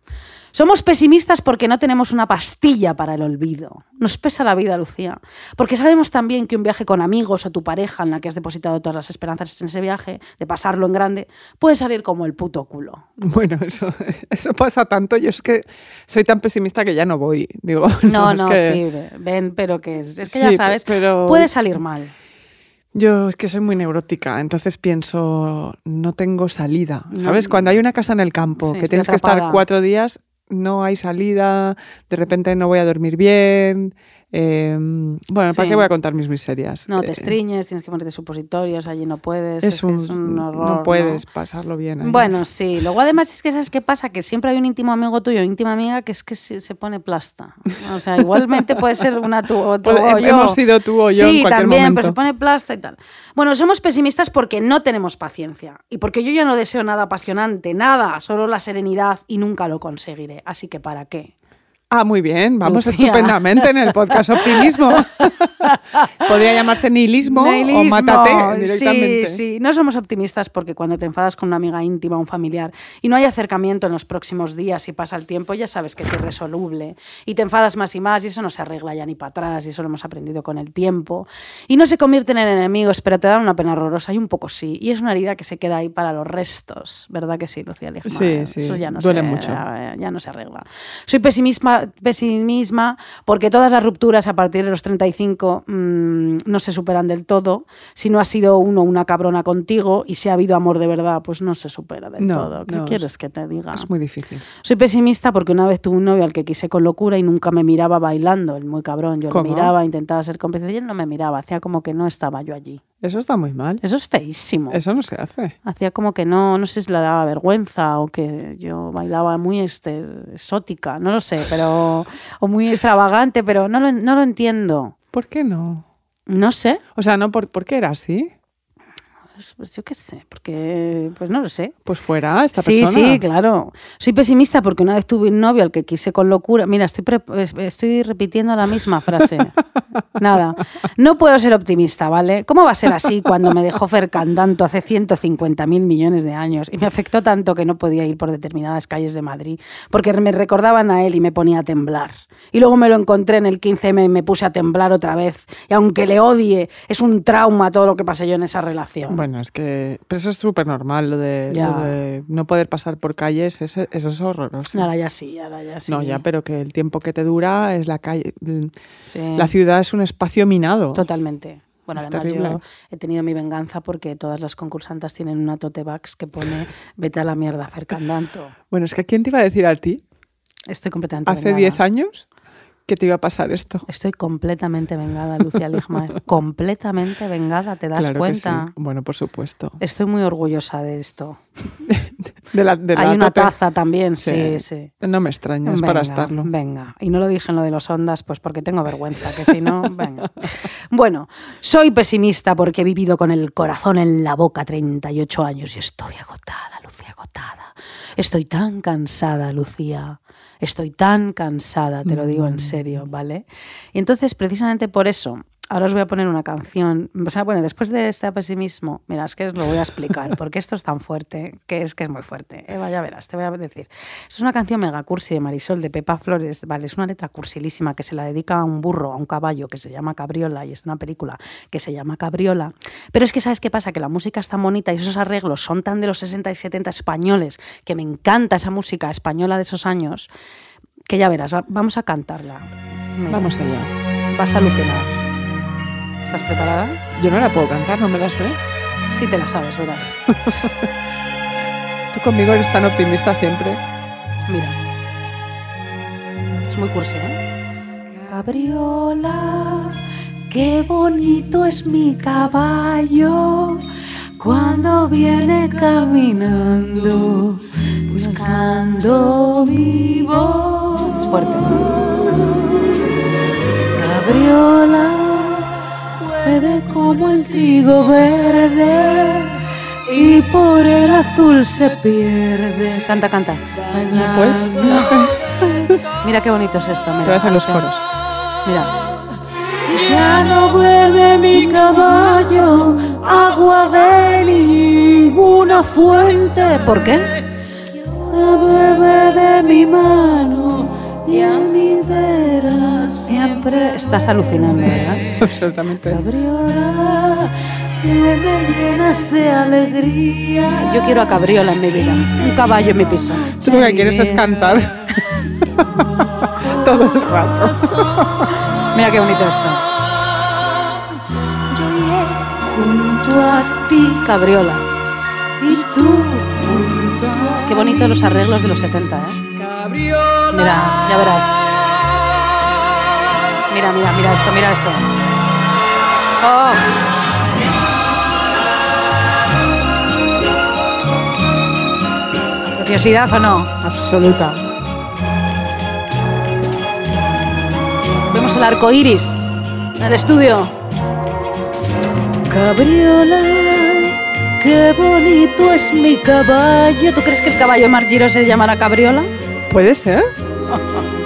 Somos pesimistas porque no tenemos una pastilla para el olvido. Nos pesa la vida, Lucía. Porque sabemos también que un viaje con amigos o tu pareja en la que has depositado todas las esperanzas en ese viaje, de pasarlo en grande, puede salir como el puto culo. Bueno, eso, eso pasa tanto. Yo es que soy tan pesimista que ya no voy. Digo, No, no, que sí, ve- ven, pero que es, es que Sí, ya sabes, pero- puede salir mal. Yo es que soy muy neurótica, entonces pienso, no tengo salida. ¿Sabes? Cuando hay una casa en el campo, Sí, que tienes que estar cuatro días, no hay salida, de repente no voy a dormir bien. Eh, bueno, ¿para qué voy a contar mis miserias? No, te Eh, estriñes, tienes que ponerte supositorios, allí no puedes. es, un, es un horror. no ¿no? puedes pasarlo bien. ahí. Bueno, sí. Luego además es que sabes qué pasa, que siempre hay un íntimo amigo tuyo, íntima amiga, que es que se, se pone plasta. O sea, igualmente puede ser una tú o tú o yo. hemos sido tú o yo en Sí, cualquier también, momento. pero se pone plasta y tal. Bueno, somos pesimistas porque no tenemos paciencia y porque yo ya no deseo nada apasionante, nada, solo la serenidad y nunca lo conseguiré. Así que ¿para qué? Ah, muy bien, vamos Lucía. estupendamente en el podcast Optimismo. Podría llamarse nihilismo, o Nihilismo, mátate directamente. Sí, sí. No somos optimistas porque cuando te enfadas con una amiga íntima o un familiar y no hay acercamiento en los próximos días y pasa el tiempo, ya sabes que es irresoluble. Y te enfadas más y más y eso no se arregla ya ni para atrás y eso lo hemos aprendido con el tiempo. Y no se convierten en enemigos, pero te dan una pena horrorosa y un poco sí. Y es una herida que se queda ahí para los restos, ¿verdad que sí, Lucía Ligma? Sí, sí, Eso ya no duele se, mucho. ya no se arregla. Soy pesimista, pesimista porque todas las rupturas a partir de los 35 mm, no se superan del todo. Si no ha sido uno una cabrona contigo y si ha habido amor de verdad, pues no se supera del No, todo. ¿Qué no, quieres es- que te diga? Es muy difícil. Soy pesimista porque una vez tuve un novio al que quise con locura y nunca me miraba bailando, el muy cabrón. Yo ¿Cómo? le miraba, intentaba ser cómplice y él no me miraba, hacía como que no estaba yo allí. Eso está muy mal. Eso es feísimo. Eso no se hace. Hacía como que no, no sé si le daba vergüenza o que yo bailaba muy este, exótica, no lo sé, pero o muy extravagante, pero no lo, no lo entiendo. ¿Por qué no? No sé, O sea, no, ¿por, ¿por qué era así? Pues, yo qué sé, porque pues no lo sé. Pues fuera esta Sí, persona. sí, claro. Soy pesimista porque una vez tuve un novio al que quise con locura. Mira, estoy, pre- estoy repitiendo la misma frase. Nada. No puedo ser optimista, ¿vale? ¿Cómo va a ser así cuando me dejó Fer Candanto hace 150 mil millones de años y me afectó tanto que no podía ir por determinadas calles de Madrid porque me recordaban a él y me ponía a temblar? Y luego me lo encontré en el 15M y me puse a temblar otra vez. Y aunque le odie, es un trauma todo lo que pasé yo en esa relación. Bueno, es que. Pero eso es súper normal, lo de, Ya. lo de no poder pasar por calles, eso es horroroso. Ahora ya sí, ahora ya sí. No, ya, pero que el tiempo que te dura es la calle. Sí. La ciudad es un espacio minado. Totalmente. Bueno, Es además terrible. yo he tenido mi venganza porque todas las concursantes tienen una tote bags que pone vete a la mierda, Fer Candanto. Bueno, es que ¿quién te iba a decir a ti Estoy completamente hace vengada. 10 años que te iba a pasar esto? Estoy completamente vengada, Lucia Ligma. completamente vengada, ¿te das claro cuenta? que sí. Bueno, por supuesto. Estoy muy orgullosa de esto. De la, de la Hay una taza también, sí, sí. No me extraña, es para estarlo. Venga, y no lo dije en lo de los ondas, pues porque tengo vergüenza, que si no, venga. Bueno, soy pesimista porque he vivido con el corazón en la boca 38 años y estoy agotada, Lucía, agotada. Estoy tan cansada, Lucía. Estoy tan cansada, te lo digo en serio, ¿vale? Y entonces, precisamente por eso, ahora os voy a poner una canción. O sea, bueno, después de este pesimismo, mira, es que os lo voy a explicar, porque esto es tan fuerte, que es que es muy fuerte. Eva, ya verás, te voy a decir. Esto es una canción mega cursi de Marisol, de Pepa Flores, ¿vale? Es una letra cursilísima que se la dedica a un burro, a un caballo, que se llama Cabriola, y es una película que se llama Cabriola. Pero es que, ¿sabes qué pasa? Que la música es tan bonita y esos arreglos son tan de los 60 y 70 españoles, que me encanta esa música española de esos años, que ya verás, va- vamos a cantarla. Mira, Vamos allá. Vas a alucinar. ¿Estás preparada? Yo no la puedo cantar, no me la sé. Sí te la sabes, verás. Tú conmigo eres tan optimista siempre. Mira. Es muy cursi, ¿eh? Cabriola, qué bonito es mi caballo cuando viene caminando buscando mi voz. Es fuerte. Cabriola, mueve como el trigo verde y por el azul se pierde. Canta, canta. No puedo, no sé. Mira qué bonito es esto. Mira, Te voy a hacer los coros. Mira. Ya no vuelve mi caballo, agua de ninguna fuente. ¿Por qué? Bebe de mi mano y a mi vera siempre. Estás alucinando, ¿verdad? Absolutamente. Cabriola, que me llenas de alegría. Yo quiero a Cabriola en mi vida, un caballo en mi piso. Tú lo que quieres es cantar todo el rato. Mira qué bonito esto. Yo iré Junto a ti, Cabriola. Y tú, junto a Qué bonitos los arreglos de los 70, ¿eh? Mira, ya verás. Mira, mira, mira esto, mira esto. ¡Oh! ¿Preciosidad o no? Absoluta. Vemos el arco iris en el estudio. Cabriola, qué bonito es mi caballo. ¿Tú crees que el caballo de Margiro se llamará Cabriola? Puede ser.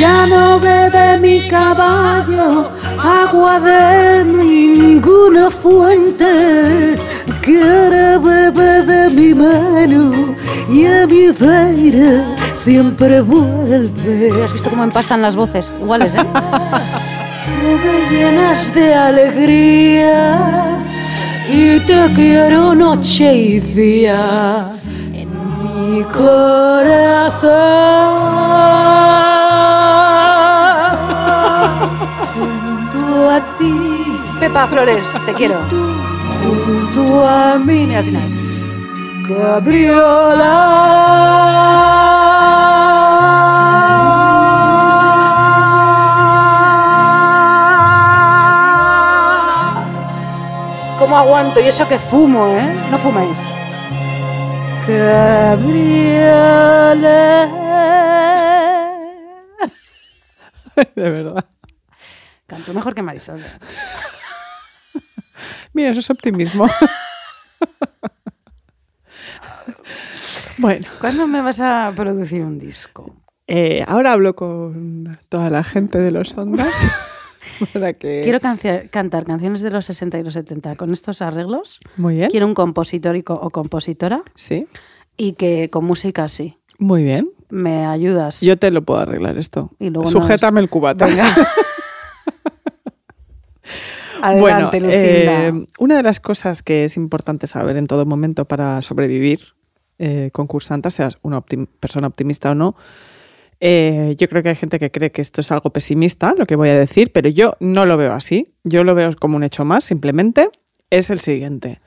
Ya no bebe mi caballo agua de ninguna fuente. Quiere beber de mi mano y a mi veira siempre vuelve. ¿Has visto cómo empastan las voces? Iguales, ¿eh? Tú me llenas de alegría y te quiero noche y día en mi corazón. Junto a ti. Pepa Flores, te quiero. Junto a mí. Mira al final. ¿Cómo aguanto? Y eso que fumo, ¿eh? No fuméis. Gabriela. De verdad. Canto mejor que Marisol. Mira, eso es optimismo. bueno, ¿Cuándo me vas a producir un disco? eh, ahora hablo con toda la gente de los ondas para que... Quiero cantar canciones de los 60 y los 70 con estos arreglos. Muy bien. Quiero un compositor y co- o compositora Sí, y que con música así. muy bien. ¿Me ayudas? Yo te lo puedo arreglar esto. Y luego nos- Sujétame el cubata. Venga. Bueno, Adelante, Lucinda. eh, una de las cosas que es importante saber en todo momento para sobrevivir, eh, concursanta, seas una optim- persona optimista o no, eh, yo creo que hay gente que cree que esto es algo pesimista, lo que voy a decir, pero yo no lo veo así. Yo lo veo como un hecho más, simplemente es el siguiente.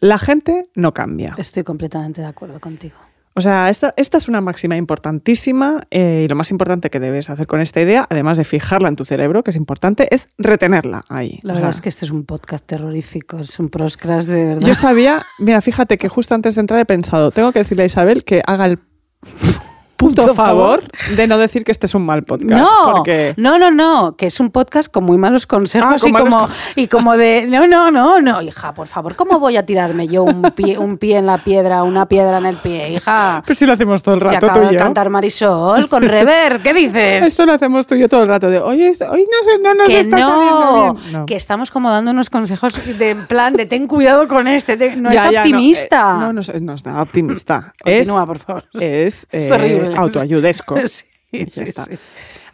La gente no cambia. Estoy completamente de acuerdo contigo. O sea, esta, esta es una máxima importantísima eh, y lo más importante que debes hacer con esta idea, además de fijarla en tu cerebro, que es importante, es retenerla ahí. La O verdad sea, es que este es un podcast terrorífico, es un proscras de verdad. Yo sabía, mira, fíjate que justo antes de entrar he pensado, tengo que decirle a Isabel que haga el Punto favor de no decir que este es un mal podcast. No, porque no, no, no, que es un podcast con muy malos consejos Ah, con y, malos como, con- y como de, no, no, no, no, hija, por favor, ¿cómo voy a tirarme yo un pie, un pie en la piedra, una piedra en el pie, hija? Pero si lo hacemos todo el Se rato acaba tú y de yo. cantar Marisol con rever, ¿qué dices? Esto lo hacemos tú y yo todo el rato de, oye, hoy no sé, no nos que está no, saliendo bien. No. que estamos como dando unos consejos de plan de ten cuidado con este, te- no Ya, es ya, optimista. No, eh, no, no, es- no es nada optimista. es, Continúa, por favor. es, Es eh, terrible. Autoayudesco. Sí, Y ya sí, está. sí.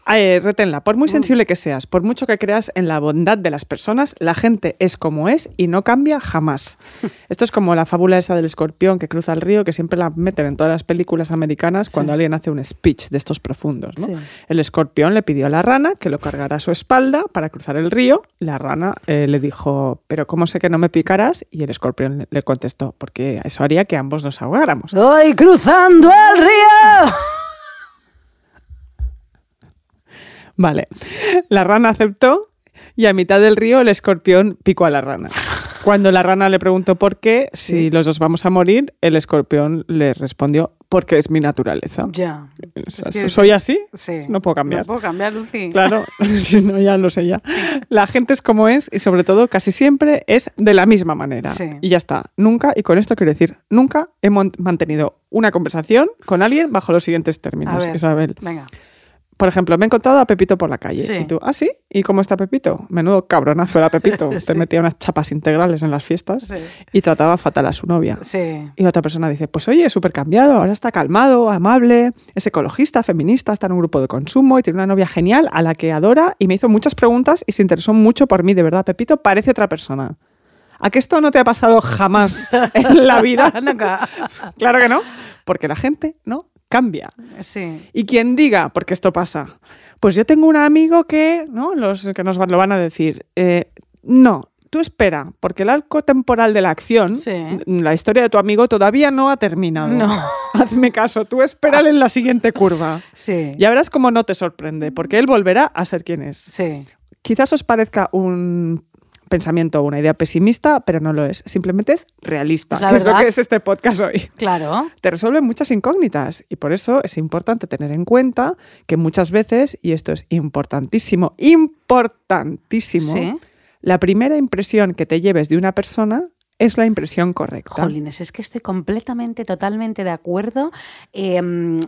Eh, reténla, por muy sensible que seas, por mucho que creas en la bondad de las personas, la gente es como es y no cambia jamás. Esto es como la fábula esa del escorpión que cruza el río, que siempre la meten en todas las películas americanas cuando Sí. alguien hace un speech de estos profundos. ¿no? Sí. El escorpión le pidió a la rana que lo cargara a su espalda para cruzar el río. La rana eh, le dijo, pero ¿cómo sé que no me picarás? Y el escorpión le- contestó, porque eso haría que ambos nos ahogáramos. Estoy cruzando el río. Vale. La rana aceptó y a mitad del río el escorpión picó a la rana. Cuando la rana le preguntó por qué, si los dos vamos a morir, el escorpión le respondió, porque es mi naturaleza. Ya. O sea, Es que- ¿Soy así? Sí. No puedo cambiar. No puedo cambiar, Lucy. Claro, si no, ya lo sé ya. La gente es como es y sobre todo casi siempre es de la misma manera. Sí. Y ya está. Nunca, y con esto quiero decir, nunca he mantenido una conversación con alguien bajo los siguientes A términos, ver, Isabel. Venga. Por ejemplo, me he encontrado a Pepito por la calle. Sí. Y tú, ¿ah, sí? ¿Y cómo está Pepito? Menudo cabronazo era Pepito. Te metía unas chapas integrales en las fiestas Sí. y trataba fatal a su novia. Sí. Y la otra persona dice, pues oye, súper cambiado, ahora está calmado, amable, es ecologista, feminista, está en un grupo de consumo y tiene una novia genial a la que adora y me hizo muchas preguntas y se interesó mucho por mí, de verdad, Pepito parece otra persona. ¿A que esto no te ha pasado jamás en la vida? Nunca. claro que no, porque la gente no cambia. Sí. Y quien diga, porque esto pasa, pues yo tengo un amigo que, ¿no? Los que nos van- lo van a decir, eh, no, tú espera, porque el arco temporal de la acción, Sí. la historia de tu amigo todavía no ha terminado. No. Hazme caso, tú espérale en la siguiente curva. Sí. Ya verás cómo no te sorprende, porque él volverá a ser quien es. Sí. Quizás os parezca un pensamiento o una idea pesimista, pero no lo es. Simplemente es realista, que es lo que es este podcast hoy Claro. te resuelve muchas incógnitas y por eso es importante tener en cuenta que muchas veces, y esto es importantísimo, importantísimo, Sí. la primera impresión que te lleves de una persona es la impresión correcta. Jolines, es que estoy completamente, totalmente de acuerdo. Eh,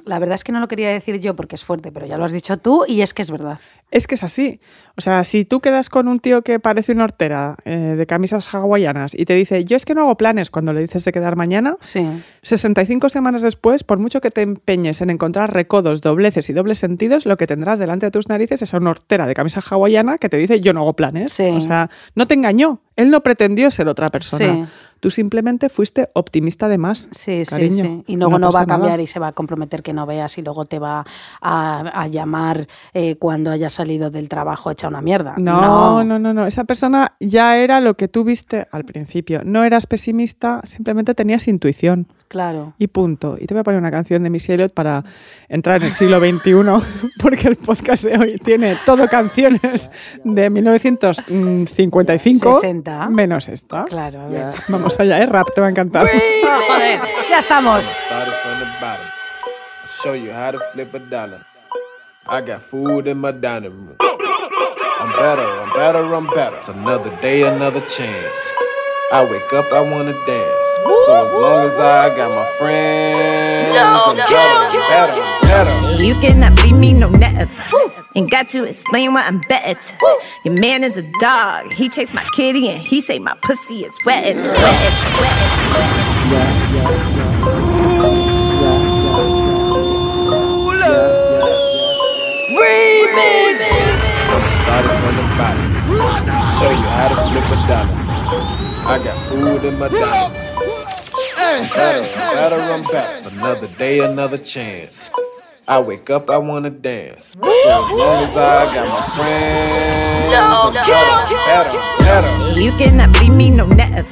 la verdad es que no lo quería decir yo porque es fuerte, pero ya lo has dicho tú y es que es verdad. Es que es así. O sea, si tú quedas con un tío que parece una hortera eh, de camisas hawaianas y te dice, yo es que no hago planes cuando le dices de quedar mañana, Sí. 65 semanas después, por mucho que te empeñes en encontrar recodos, dobleces y dobles sentidos, lo que tendrás delante de tus narices es a una hortera de camisa hawaiana que te dice, yo no hago planes. Sí. O sea, no te engañó. Él no pretendió ser otra persona. Tú simplemente fuiste optimista de más. Sí, sí, cariño. sí. Y luego no, va a cambiar nada. y se va a comprometer que no veas y luego te va a, a llamar eh, cuando haya salido del trabajo hecha una mierda. No, no, no, no. Esa persona ya era lo que tú viste al principio. No eras pesimista, simplemente tenías intuición. Claro. Y punto. Y te voy a poner una canción de Missy Elliott para entrar en el siglo XXI, porque el podcast de hoy tiene todo canciones de 1955, 60. menos esta. Claro, a ver. Vamos allá, es rap, te va a encantar. Joder, ya estamos. Started from the bottom. I'll show you how to flip a dollar. I got food in my dining room. I'm better, I'm better, I'm better. It's another day, another chance. I wake up, I wanna dance. So as long as I got my friends, I'm better, I'm better, I'm better. You cannot beat me, no never. Ain't got to explain why I'm better. Your man is a dog. He chased my kitty and he say my pussy is wet. It's Wet, wet, wet. I started from the bottom. I'll show you how to flip a dollar. I got food in my dining room. I'm better, I'm better, I'm better. It's another day, another chance. I wake up, I wanna dance. So as long as I got my friends, no, I'm better, better, better. You cannot beat me, no never.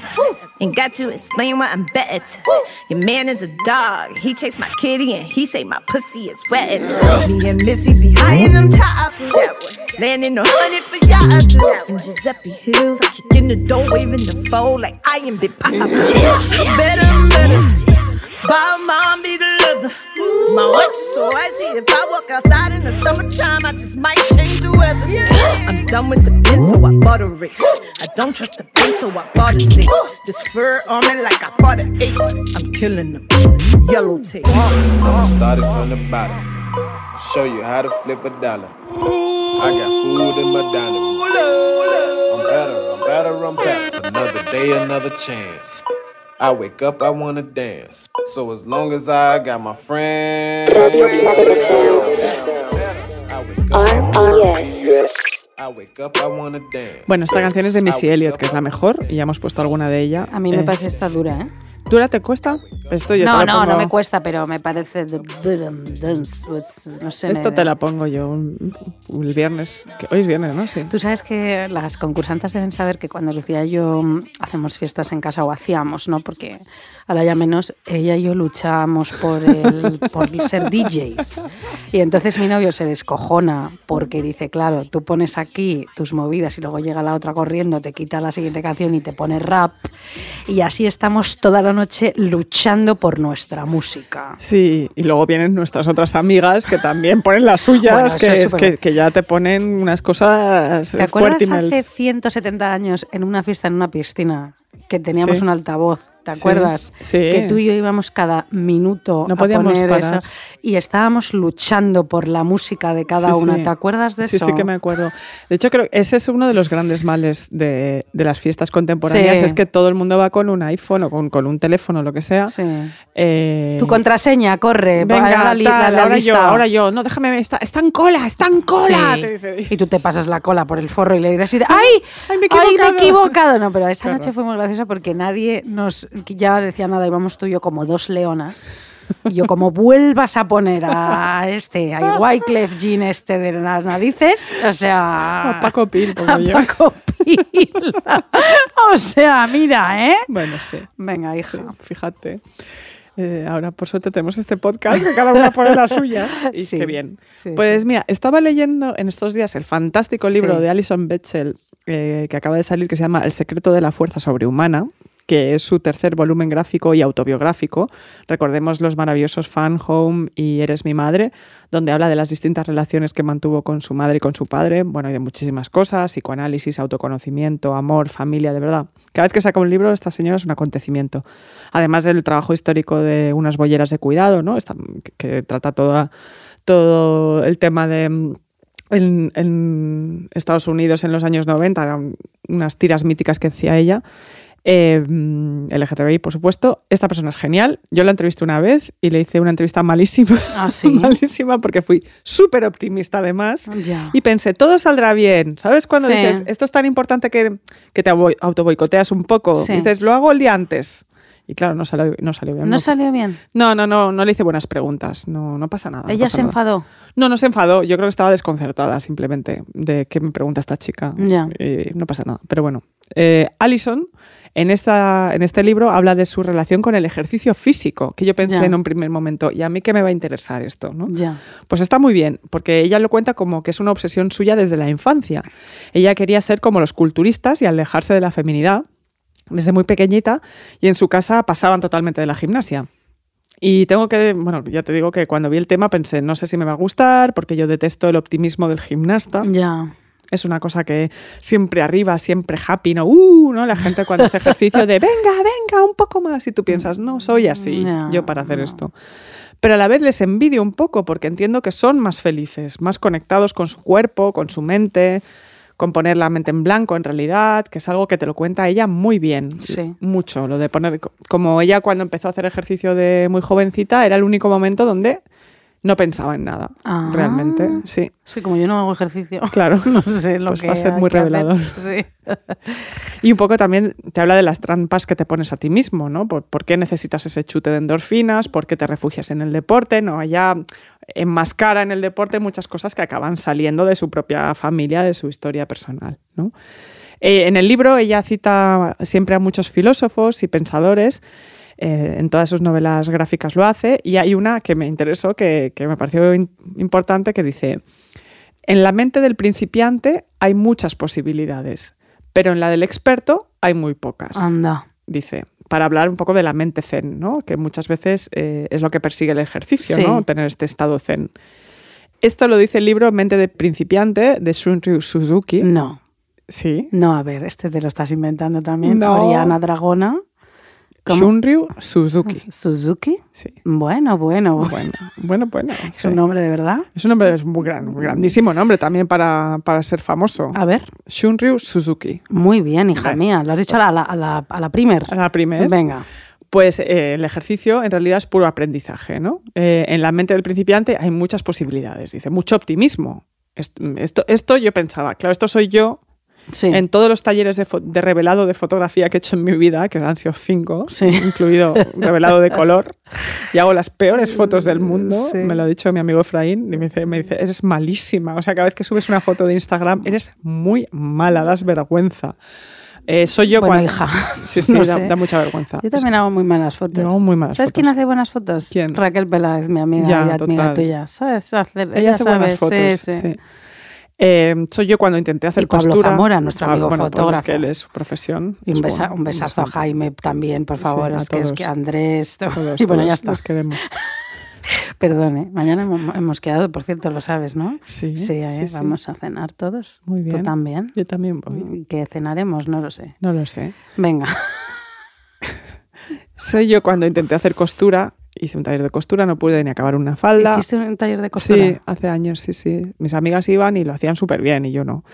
Ain't got to explain why I'm better. Your man is a dog. He chased my kitty and he say my pussy is wet. Me and Missy be high in them toppers. Landing a hundred for yachts. In Giuseppe Hills, I'm kicking the door, waving the foe like I am Big Papa. Better, better. Bob mom be the leather. My watch is so icy. If I walk outside in the summertime, I just might change the weather. I'm done with the bin, so I bought a race. I don't trust the bin, so I bought a six. This fur on me like I fought an eight. I'm killing them. Yellow tape. I started from the bottom. I'll show you how to flip a dollar. I got food in my dining room. I'm better, I'm better, I'm better. Another day, another chance. I wake up, I wanna dance. So as long as I got my friends. Radio. Bueno, esta canción es de Missy Elliott, que es la mejor, y ya hemos puesto alguna de ella. A mí me Eh, parece esta dura, ¿eh? ¿Dura te cuesta? Esto yo te No, la no, no pongo- me cuesta, pero me parece. pues, No sé. Esto me- te la pongo yo un- el viernes. que hoy es viernes, ¿no? Sí. Tú sabes que las concursantes deben saber que cuando Lucía y yo hacemos fiestas en casa o hacíamos, ¿no? Porque a la ya menos ella y yo luchábamos por, el, por ser DJs. Y entonces mi novio se descojona porque dice, claro, tú pones aquí tus movidas y luego llega la otra corriendo, te quita la siguiente canción y te pone rap. Y así estamos toda la noche luchando por nuestra música. Sí, y luego vienen nuestras otras amigas que también ponen las suyas, Bueno, que, es que, que ya te ponen unas cosas ¿Te acuerdas hace 170 años en una fiesta en una piscina que teníamos Sí. un altavoz? ¿Te Sí, acuerdas? sí. Que tú y yo íbamos cada minuto No a podíamos poner parar. eso y estábamos luchando por la música de cada Sí, una. sí. ¿Te acuerdas de sí, eso? Sí, que me acuerdo. De hecho, creo que ese es uno de los grandes males de, de las fiestas contemporáneas, Sí. es que todo el mundo va con un iPhone o con, con un teléfono, lo que sea. Sí. Eh, Tu contraseña, corre. Venga, tal, la ahora yo, ahora yo. No, déjame, está, está en cola, está en cola. Sí. te dice. Y tú te pasas la cola por el forro y le de, ¡ay! Ay, me he ¡Ay, me he equivocado". equivocado! No, pero esa noche fue muy graciosa porque nadie nos ya decía nada. Íbamos tú y yo como dos leonas. Y yo, como vuelvas a poner a este, a Wyclef Jean este de las narices, o sea. A Paco Pil, como a yo. Paco Pil. o sea, mira, ¿eh? Bueno, sí. Venga, hija. Fíjate. Eh, ahora, por suerte, tenemos este podcast que cada una pone las suyas. Y Sí, qué bien. sí, pues sí. mira, estaba leyendo en estos días el fantástico libro Sí. de Alison Betchel eh, que acaba de salir que se llama El secreto de la fuerza sobrehumana. Que es su tercer volumen gráfico y autobiográfico. Recordemos los maravillosos Fan Home y Eres mi madre, donde habla de las distintas relaciones que mantuvo con su madre y con su padre, bueno, y de muchísimas cosas, psicoanálisis, autoconocimiento, amor, familia, de verdad. Cada vez que saca un libro, esta señora es un acontecimiento. Además del trabajo histórico de unas bolleras de cuidado, ¿no? Que, trata todo el tema de mm, en, en Estados Unidos en los años 90, eran unas tiras míticas que hacía ella. Eh, mm, LGTBI, por supuesto. Esta persona es genial. Yo la entrevisté una vez y le hice una entrevista malísima. Ah, sí. malísima porque fui súper optimista además. Ya. Y pensé, todo saldrá bien. ¿Sabes cuando Sí. dices, esto es tan importante que, que te autoboicoteas un poco? Sí. Dices, lo hago el día antes. Y claro, no salió, no salió bien. ¿No salió bien? no, no, no, no le hice buenas preguntas. No, no pasa nada. no Ella pasa se nada. enfadó. No, no se enfadó. Yo creo que estaba desconcertada simplemente de qué me pregunta esta chica. Ya. No pasa nada. Pero bueno, eh, Alison en, esta, en este libro habla de su relación con el ejercicio físico, que yo pensé en un primer momento, ¿y a mí qué me va a interesar esto? ¿no? Pues está muy bien, porque ella lo cuenta como que es una obsesión suya desde la infancia. Ella quería ser como los culturistas y alejarse de la feminidad desde muy pequeñita y en su casa pasaban totalmente de la gimnasia. Y tengo que, bueno, ya te digo que cuando vi el tema pensé, no sé si me va a gustar, porque yo detesto el optimismo del gimnasta. Ya. Es una cosa que siempre arriba, siempre happy, ¿no? Uh, ¿no? La gente cuando hace ejercicio de venga, venga, un poco más. Y tú piensas, no, soy así Ya, yo para hacer no. esto. Pero a la vez les envidio un poco porque entiendo que son más felices, más conectados con su cuerpo, con su mente, con poner la mente en blanco en realidad, que es algo que te lo cuenta ella muy bien. Sí. Mucho, lo de poner. Como ella cuando empezó a hacer ejercicio de muy jovencita, era el único momento donde no pensaba en nada. Ah. Realmente, sí. Sí, como yo no hago ejercicio. Claro. No sé lo Pues que va a ser muy hacer. revelador. Sí. Y un poco también te habla de las trampas que te pones a ti mismo, ¿no? ¿Por, por qué necesitas ese chute de endorfinas? ¿Por qué te refugias en el deporte? No, ella enmascara en el deporte muchas cosas que acaban saliendo de su propia familia, de su historia personal, ¿no? Eh, en el libro ella cita siempre a muchos filósofos y pensadores, eh, en todas sus novelas gráficas lo hace, y hay una que me interesó, que, que me pareció in- importante, que dice, en la mente del principiante hay muchas posibilidades, pero en la del experto hay muy pocas, Anda. dice, para hablar un poco de la mente zen, ¿no? que muchas veces eh, es lo que persigue el ejercicio, Sí. ¿no? tener este estado zen. Esto lo dice el libro Mente de principiante de Shunryu Suzuki. No. Sí. No, a ver, este te lo estás inventando también. No. Oriana Dragona. ¿Cómo? Shunryu Suzuki. Suzuki. Sí. Bueno, bueno, bueno. Bueno, bueno, bueno. Es sí. un nombre de verdad. Es un nombre, es gran, un grandísimo nombre también para, para ser famoso. A ver. Shunryu Suzuki. Muy bien, hija mía. Lo has dicho a la, a la, a la, primer. A la primera. Venga. Pues eh, el ejercicio en realidad es puro aprendizaje, ¿no? Eh, en la mente del principiante hay muchas posibilidades, dice, mucho optimismo. Est- Esto, esto yo pensaba, claro, esto soy yo Sí. en todos los talleres de, de revelado de fotografía que he hecho en mi vida, que han sido cinco, Sí. incluido revelado de color, y hago las peores fotos del mundo, Sí. me lo ha dicho mi amigo Efraín, y me dice, me dice, eres malísima, o sea, cada vez que subes una foto de Instagram, eres muy mala, das vergüenza. Eh, soy yo Bueno, cuando... hija, Sí, sí, no da, da mucha vergüenza. Yo también hago muy malas fotos. Hago muy malas ¿Sabes fotos. quién hace buenas fotos? ¿Quién? Raquel Peláez, mi amiga Ya, y amiga tuya. ¿Sabes? Hacer, Ella, ella hace sabe, buenas fotos. sí, sí. Sí. Eh, soy yo cuando intenté hacer Y Pablo. Zamora, nuestro amigo bueno, pues es fotógrafo. que él es su profesión. Y un, es besa- bueno, un besazo a Jaime también, por Sí, favor. a es, que, es que Andrés. to- Todos, y bueno, todos ya está. los queremos. Perdone. Mañana hemos, quedado, por cierto, lo sabes, ¿no? Sí, Sí, ¿eh? sí, sí. vamos a cenar todos. Muy bien. Tú también. Yo también voy. ¿Qué cenaremos? No lo sé. No lo sé. Venga. Soy yo cuando intenté hacer costura. Hice un taller de costura, no pude ni acabar una falda. ¿Hiciste un taller de costura? Sí, hace años, sí, sí. Mis amigas iban y lo hacían súper bien y yo no.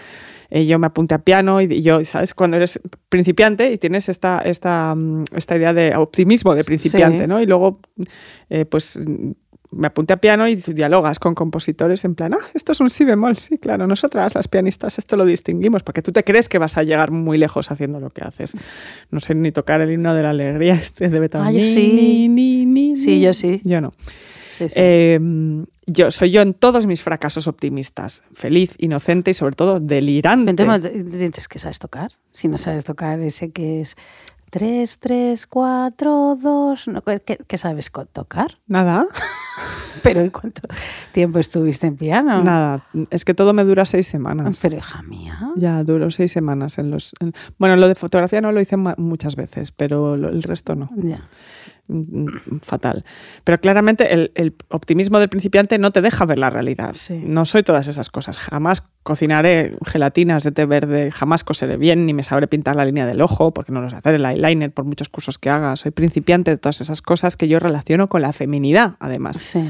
Eh, yo me apunté a piano y yo, ¿sabes? Cuando eres principiante y tienes esta, esta, mm, esta idea de optimismo de principiante, Sí. ¿no? Y luego, eh, pues me apunté a piano y dialogas con compositores en plan, ah, esto es un si bemol, sí, claro, nosotras las pianistas esto lo distinguimos porque tú te crees que vas a llegar muy lejos haciendo lo que haces. No sé ni tocar el himno de la alegría este de Beethoven. Ah, yo sí. ni, ni, ni, Sí, yo sí. Yo no. Sí, sí. Eh, yo soy yo en todos mis fracasos optimistas, feliz, inocente y sobre todo delirante. ¿dices que sabes tocar? Si no sabes tocar ese que es 3, 3, 4, 2... ¿Qué, qué sabes tocar? Nada. Pero ¿y cuánto tiempo estuviste en piano? Nada, es que todo me dura seis semanas. Pero hija mía. Ya duró seis semanas en los. en- Bueno, lo de fotografía no lo hice muchas veces, pero lo- el resto no. Ya. Mm, Fatal. Pero claramente el, el optimismo del principiante no te deja ver la realidad. Sí. No soy todas esas cosas. Jamás cocinaré gelatinas de té verde, jamás coseré bien, ni me sabré pintar la línea del ojo, porque no lo sé hacer, el eyeliner, por muchos cursos que haga. Soy principiante de todas esas cosas que yo relaciono con la feminidad, además. Sí.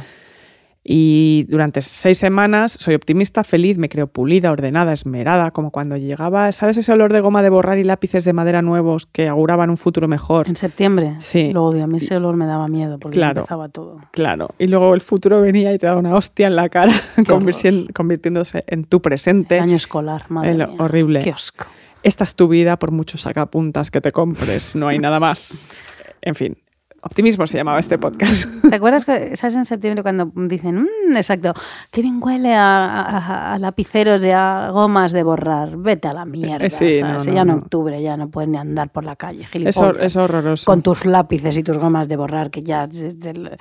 Y durante seis semanas soy optimista, feliz, me creo pulida, ordenada, esmerada, como cuando llegaba, ¿sabes ese olor de goma de borrar y lápices de madera nuevos que auguraban un futuro mejor? En septiembre. Sí. Lo odio. A mí ese olor me daba miedo porque Claro. empezaba todo. Claro. Y luego el futuro venía y te daba una hostia en la cara, convirtiéndose en tu presente. El año escolar, madre El mía. horrible. Qué osco. Esta es tu vida por muchos sacapuntas que te compres, no hay nada más. En fin, optimismo se llamaba este podcast. ¿Te acuerdas que, en septiembre cuando dicen, "Mm, exacto, qué bien huele a, a- a lapiceros y a gomas de borrar? Vete a la mierda. Eh, sí, ¿sabes? no, ya no, en octubre ya no puedes ni andar por la calle, Es, gilipollas. hor- es horroroso. Con tus lápices y tus gomas de borrar, que ya... Es, del-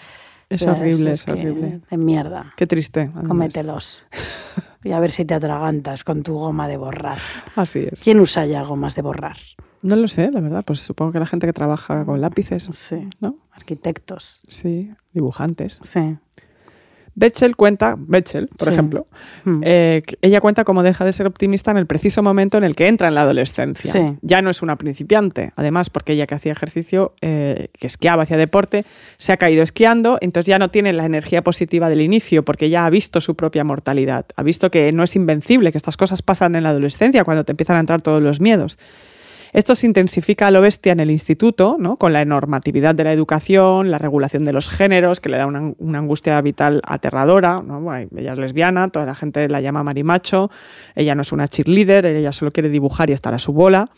Es o sea, horrible, es horrible. De mierda. Qué triste. además. Cómetelos. Y a ver si te atragantas con tu goma de borrar. Así es. ¿Quién usa ya gomas de borrar? No lo sé, la verdad. Pues supongo que la gente que trabaja con lápices, Sí. ¿no? Arquitectos. Sí, dibujantes. Sí. Betchel cuenta, Betchel, por Sí. ejemplo, Mm. eh, ella cuenta cómo deja de ser optimista en el preciso momento en el que entra en la adolescencia. Sí. Ya no es una principiante, además, porque ella que hacía ejercicio, eh, que esquiaba, hacía deporte, se ha caído esquiando, entonces ya no tiene la energía positiva del inicio, porque ya ha visto su propia mortalidad, ha visto que no es invencible, que estas cosas pasan en la adolescencia, cuando te empiezan a entrar todos los miedos. Esto se intensifica a lo bestia en el instituto, ¿no? con la normatividad de la educación, la regulación de los géneros, que le da una, una angustia vital aterradora. ¿no? Bueno, Ella es lesbiana, toda la gente la llama marimacho, ella no es una cheerleader, ella solo quiere dibujar y estar a su bola.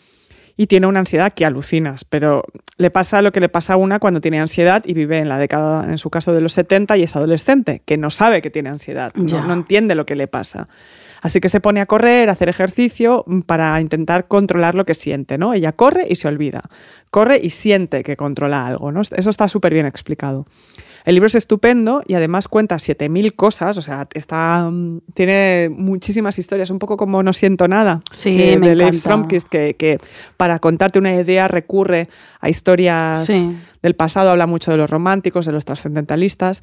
Y tiene una ansiedad que alucinas, pero le pasa lo que le pasa a una cuando tiene ansiedad y vive en la década, en su caso, de los 70 y es adolescente, que no sabe que tiene ansiedad, no entiende lo que le pasa. Así que se pone a correr, a hacer ejercicio mm, para intentar controlar lo que siente, ¿no? Ella corre y se olvida. Corre y siente que controla algo, ¿no? Eso está súper bien explicado. El libro es estupendo y además cuenta 7000 cosas, o sea, está, mm, tiene muchísimas historias, un poco como No siento nada, Sí, que- me de Leif. Stromkist, que, que para contarte una idea recurre a historias Sí. del pasado, habla mucho de los románticos, de los trascendentalistas,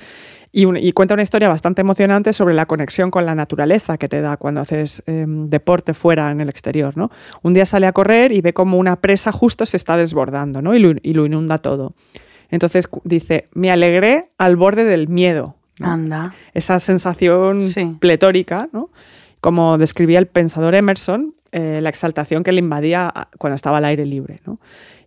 y, un- y cuenta una historia bastante emocionante sobre la conexión con la naturaleza que te da cuando haces em, deporte fuera en el exterior. ¿no? Un día sale a correr y ve como una presa justo se está desbordando ¿no? y, lo, y lo inunda todo. Entonces dice, me alegré al borde del miedo. ¿no? Anda. esa sensación Sí. pletórica, ¿no? como describía el pensador Emerson, eh, la exaltación que le invadía a- cuando estaba al aire libre. ¿no?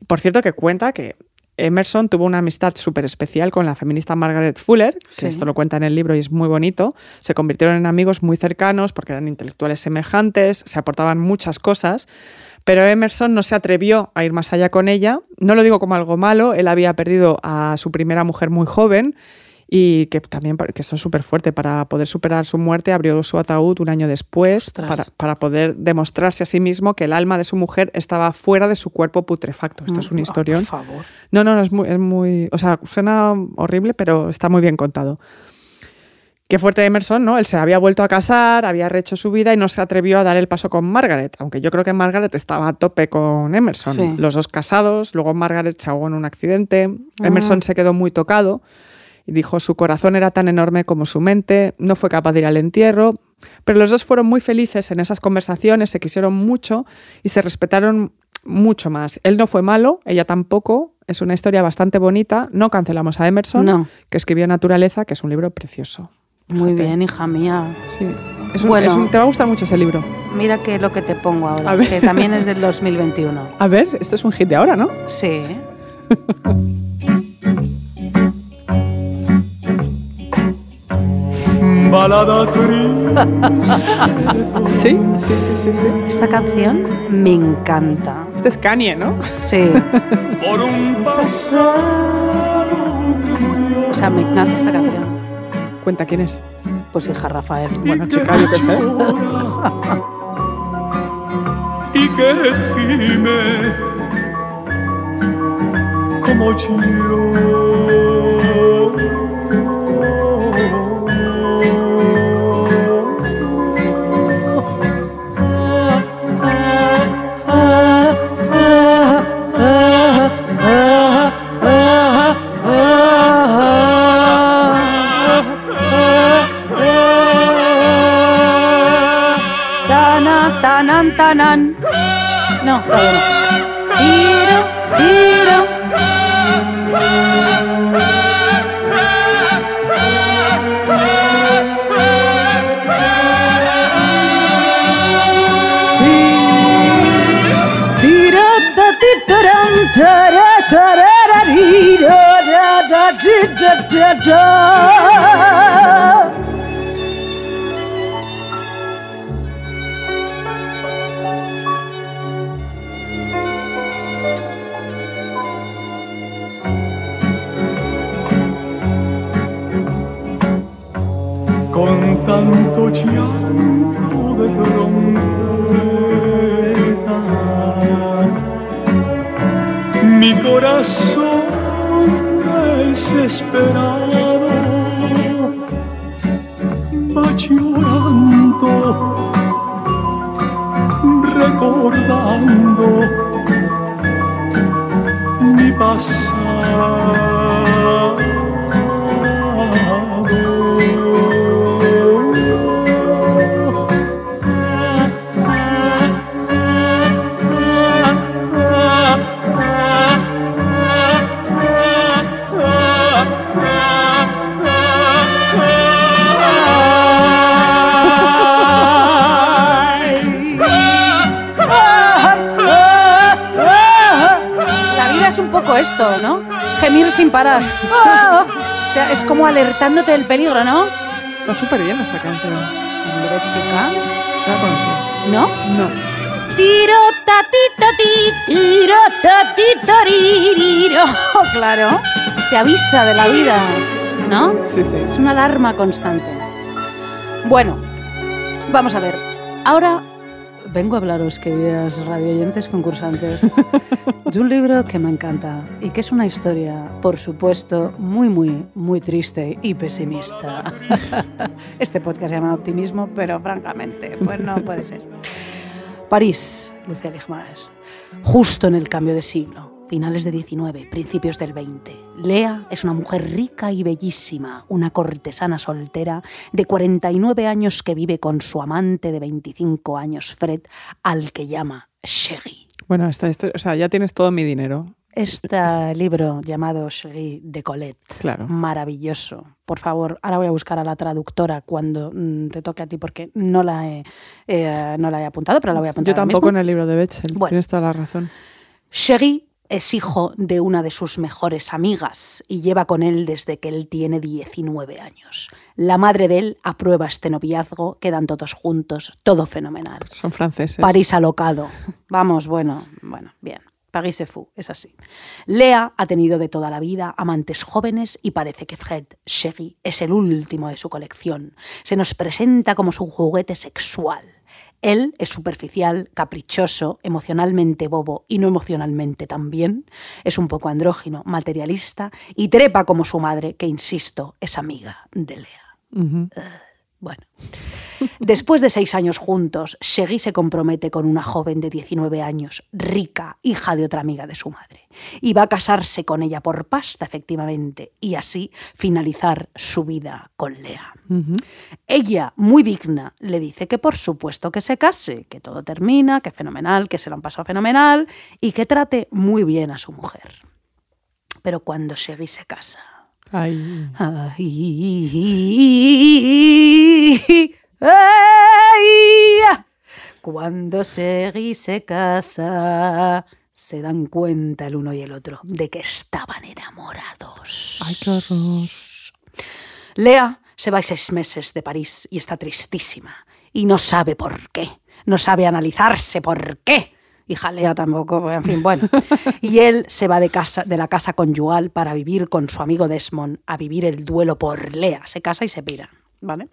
Por cierto, que cuenta que Emerson tuvo una amistad súper especial con la feminista Margaret Fuller, que Sí. esto lo cuenta en el libro y es muy bonito. Se convirtieron en amigos muy cercanos porque eran intelectuales semejantes, se aportaban muchas cosas. Pero Emerson no se atrevió a ir más allá con ella. No lo digo como algo malo, él había perdido a su primera mujer muy joven y que también, que esto es súper fuerte, para poder superar su muerte abrió su ataúd un año después para, para poder demostrarse a sí mismo que el alma de su mujer estaba fuera de su cuerpo putrefacto. Esto es un Ah, historión. Por favor. No, no, no, es muy, es muy. O sea, suena horrible, pero está muy bien contado. Qué fuerte Emerson, ¿no? Él se había vuelto a casar, había rehecho su vida y no se atrevió a dar el paso con Margaret, aunque yo creo que Margaret estaba a tope con Emerson. Sí. Los dos casados, luego Margaret se ahogó en un accidente, Emerson se quedó muy tocado y dijo su corazón era tan enorme como su mente, no fue capaz de ir al entierro, pero los dos fueron muy felices en esas conversaciones, se quisieron mucho y se respetaron mucho más. Él no fue malo, ella tampoco, es una historia bastante bonita, no cancelamos a Emerson, No. que escribió Naturaleza, que es un libro precioso. Muy Fíjate. bien, hija mía. Sí. Es un- Bueno. es un- te va a gustar mucho ese libro. Mira que lo que te pongo A ahora, ver. que también es del 2021. A ver, esto es un hit de ahora, ¿no? Sí. Balada triste. Sí, sí, sí, sí, sí. Esta canción me encanta. Este es Kanye, ¿no? Sí. por un pasado. O sea, me encanta esta canción. Cuenta quién es. Pues hija Rafael. Bueno, chica, yo qué sé. y que gime como yo. Tan, tanan. No, todavía no. Tiro, tiro. Tiro, ta, ti, taran, tara, tararariro, da, da, corazón desesperado va llorando, recordando mi La Gemir sin parar. Es como alertándote del peligro, ¿no? Está súper bien esta canción. Hombre, chica. ¿La conocía? ¿No? No. Tiro tatito ti, tiro tatito ririro. Claro, te avisa de la vida, ¿no? Sí, sí. Es una alarma constante. Bueno, vamos a ver. Ahora vengo a hablaros, queridas radioyentes concursantes, de un libro que me encanta y que es una historia, por supuesto, muy, muy, muy triste y pesimista. Este podcast se llama Optimismo, pero francamente, pues no puede ser. París, Lucía Ligmaes. Justo en el cambio de siglo, finales de 19, principios del 20. Lea es una mujer rica y bellísima, una cortesana soltera de 49 años que vive con su amante de 25 años, Fred, al que llama Sherry. Bueno, esta, esta- o sea, ya tienes todo mi dinero. Este libro llamado Sherry de Colette, Claro. maravilloso. Por favor, ahora voy a buscar a la traductora cuando mm, te toque a ti porque no la he, eh, no la he apuntado, pero la voy a apuntar. Yo tampoco mismo. en el libro de Betzel. Bueno. Tienes toda la razón. Sherry es hijo de una de sus mejores amigas y lleva con él desde que él tiene 19 años. La madre de él aprueba este noviazgo, quedan todos juntos, todo fenomenal. Son franceses. París alocado. Vamos, bueno, bueno, bien. París se fou, es así. Lea ha tenido de toda la vida amantes jóvenes y parece que Fred Sherry es el último de su colección. Se nos presenta como su juguete sexual. Él es superficial, caprichoso, emocionalmente bobo y no emocionalmente también. Es un poco andrógino, materialista y trepa como su madre, que insisto, es amiga de Lea. Bueno. Después de seis años juntos, Sherry se compromete con una joven de 19 años, rica, hija de otra amiga de su madre. Y va a casarse con ella por pasta, efectivamente, y así finalizar su vida con Lea. Ella, muy digna, le dice que por supuesto que se case, que todo termina, que fenomenal, que se lo han pasado fenomenal y que trate muy bien a su mujer. Pero cuando Sherry se casa, Ay. Ay, ay, Cuando Sherry se casa, se dan cuenta el uno y el otro de que estaban enamorados. Ay, qué horror. Lea se va seis meses de París y está tristísima. Y no sabe por qué. No sabe analizarse por qué. Hija Lea tampoco, en fin, bueno. Y él se va de, casa, de la casa conyugal para vivir con su amigo Desmond, a vivir el duelo por Lea. Se casa y se pira, ¿vale?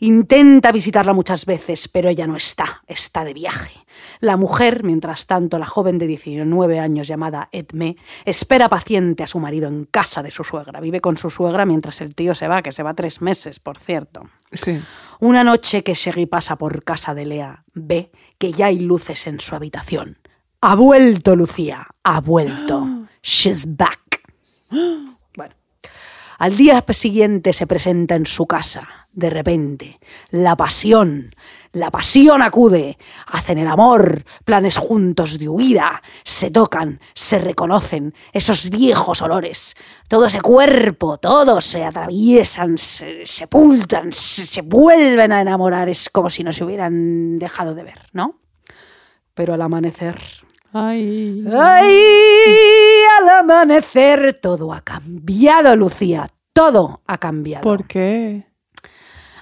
Intenta visitarla muchas veces, pero ella no está, está de viaje. La mujer, mientras tanto, la joven de 19 años llamada Edme, espera paciente a su marido en casa de su suegra. Vive con su suegra mientras el tío se va, que se va tres meses, por cierto. Sí. Una noche que Sherry pasa por casa de Lea, ve que ya hay luces en su habitación. Ha vuelto Lucía, ha vuelto. She's back. Bueno, al día siguiente se presenta en su casa, de repente, la pasión, la pasión acude, hacen el amor, planes juntos de huida, se tocan, se reconocen, esos viejos olores, todo ese cuerpo, todos se atraviesan, se sepultan, se, se vuelven a enamorar, es como si no se hubieran dejado de ver, ¿no? Pero al amanecer Ay. ¡Ay! Al amanecer todo ha cambiado, Lucía. Todo ha cambiado. ¿Por qué?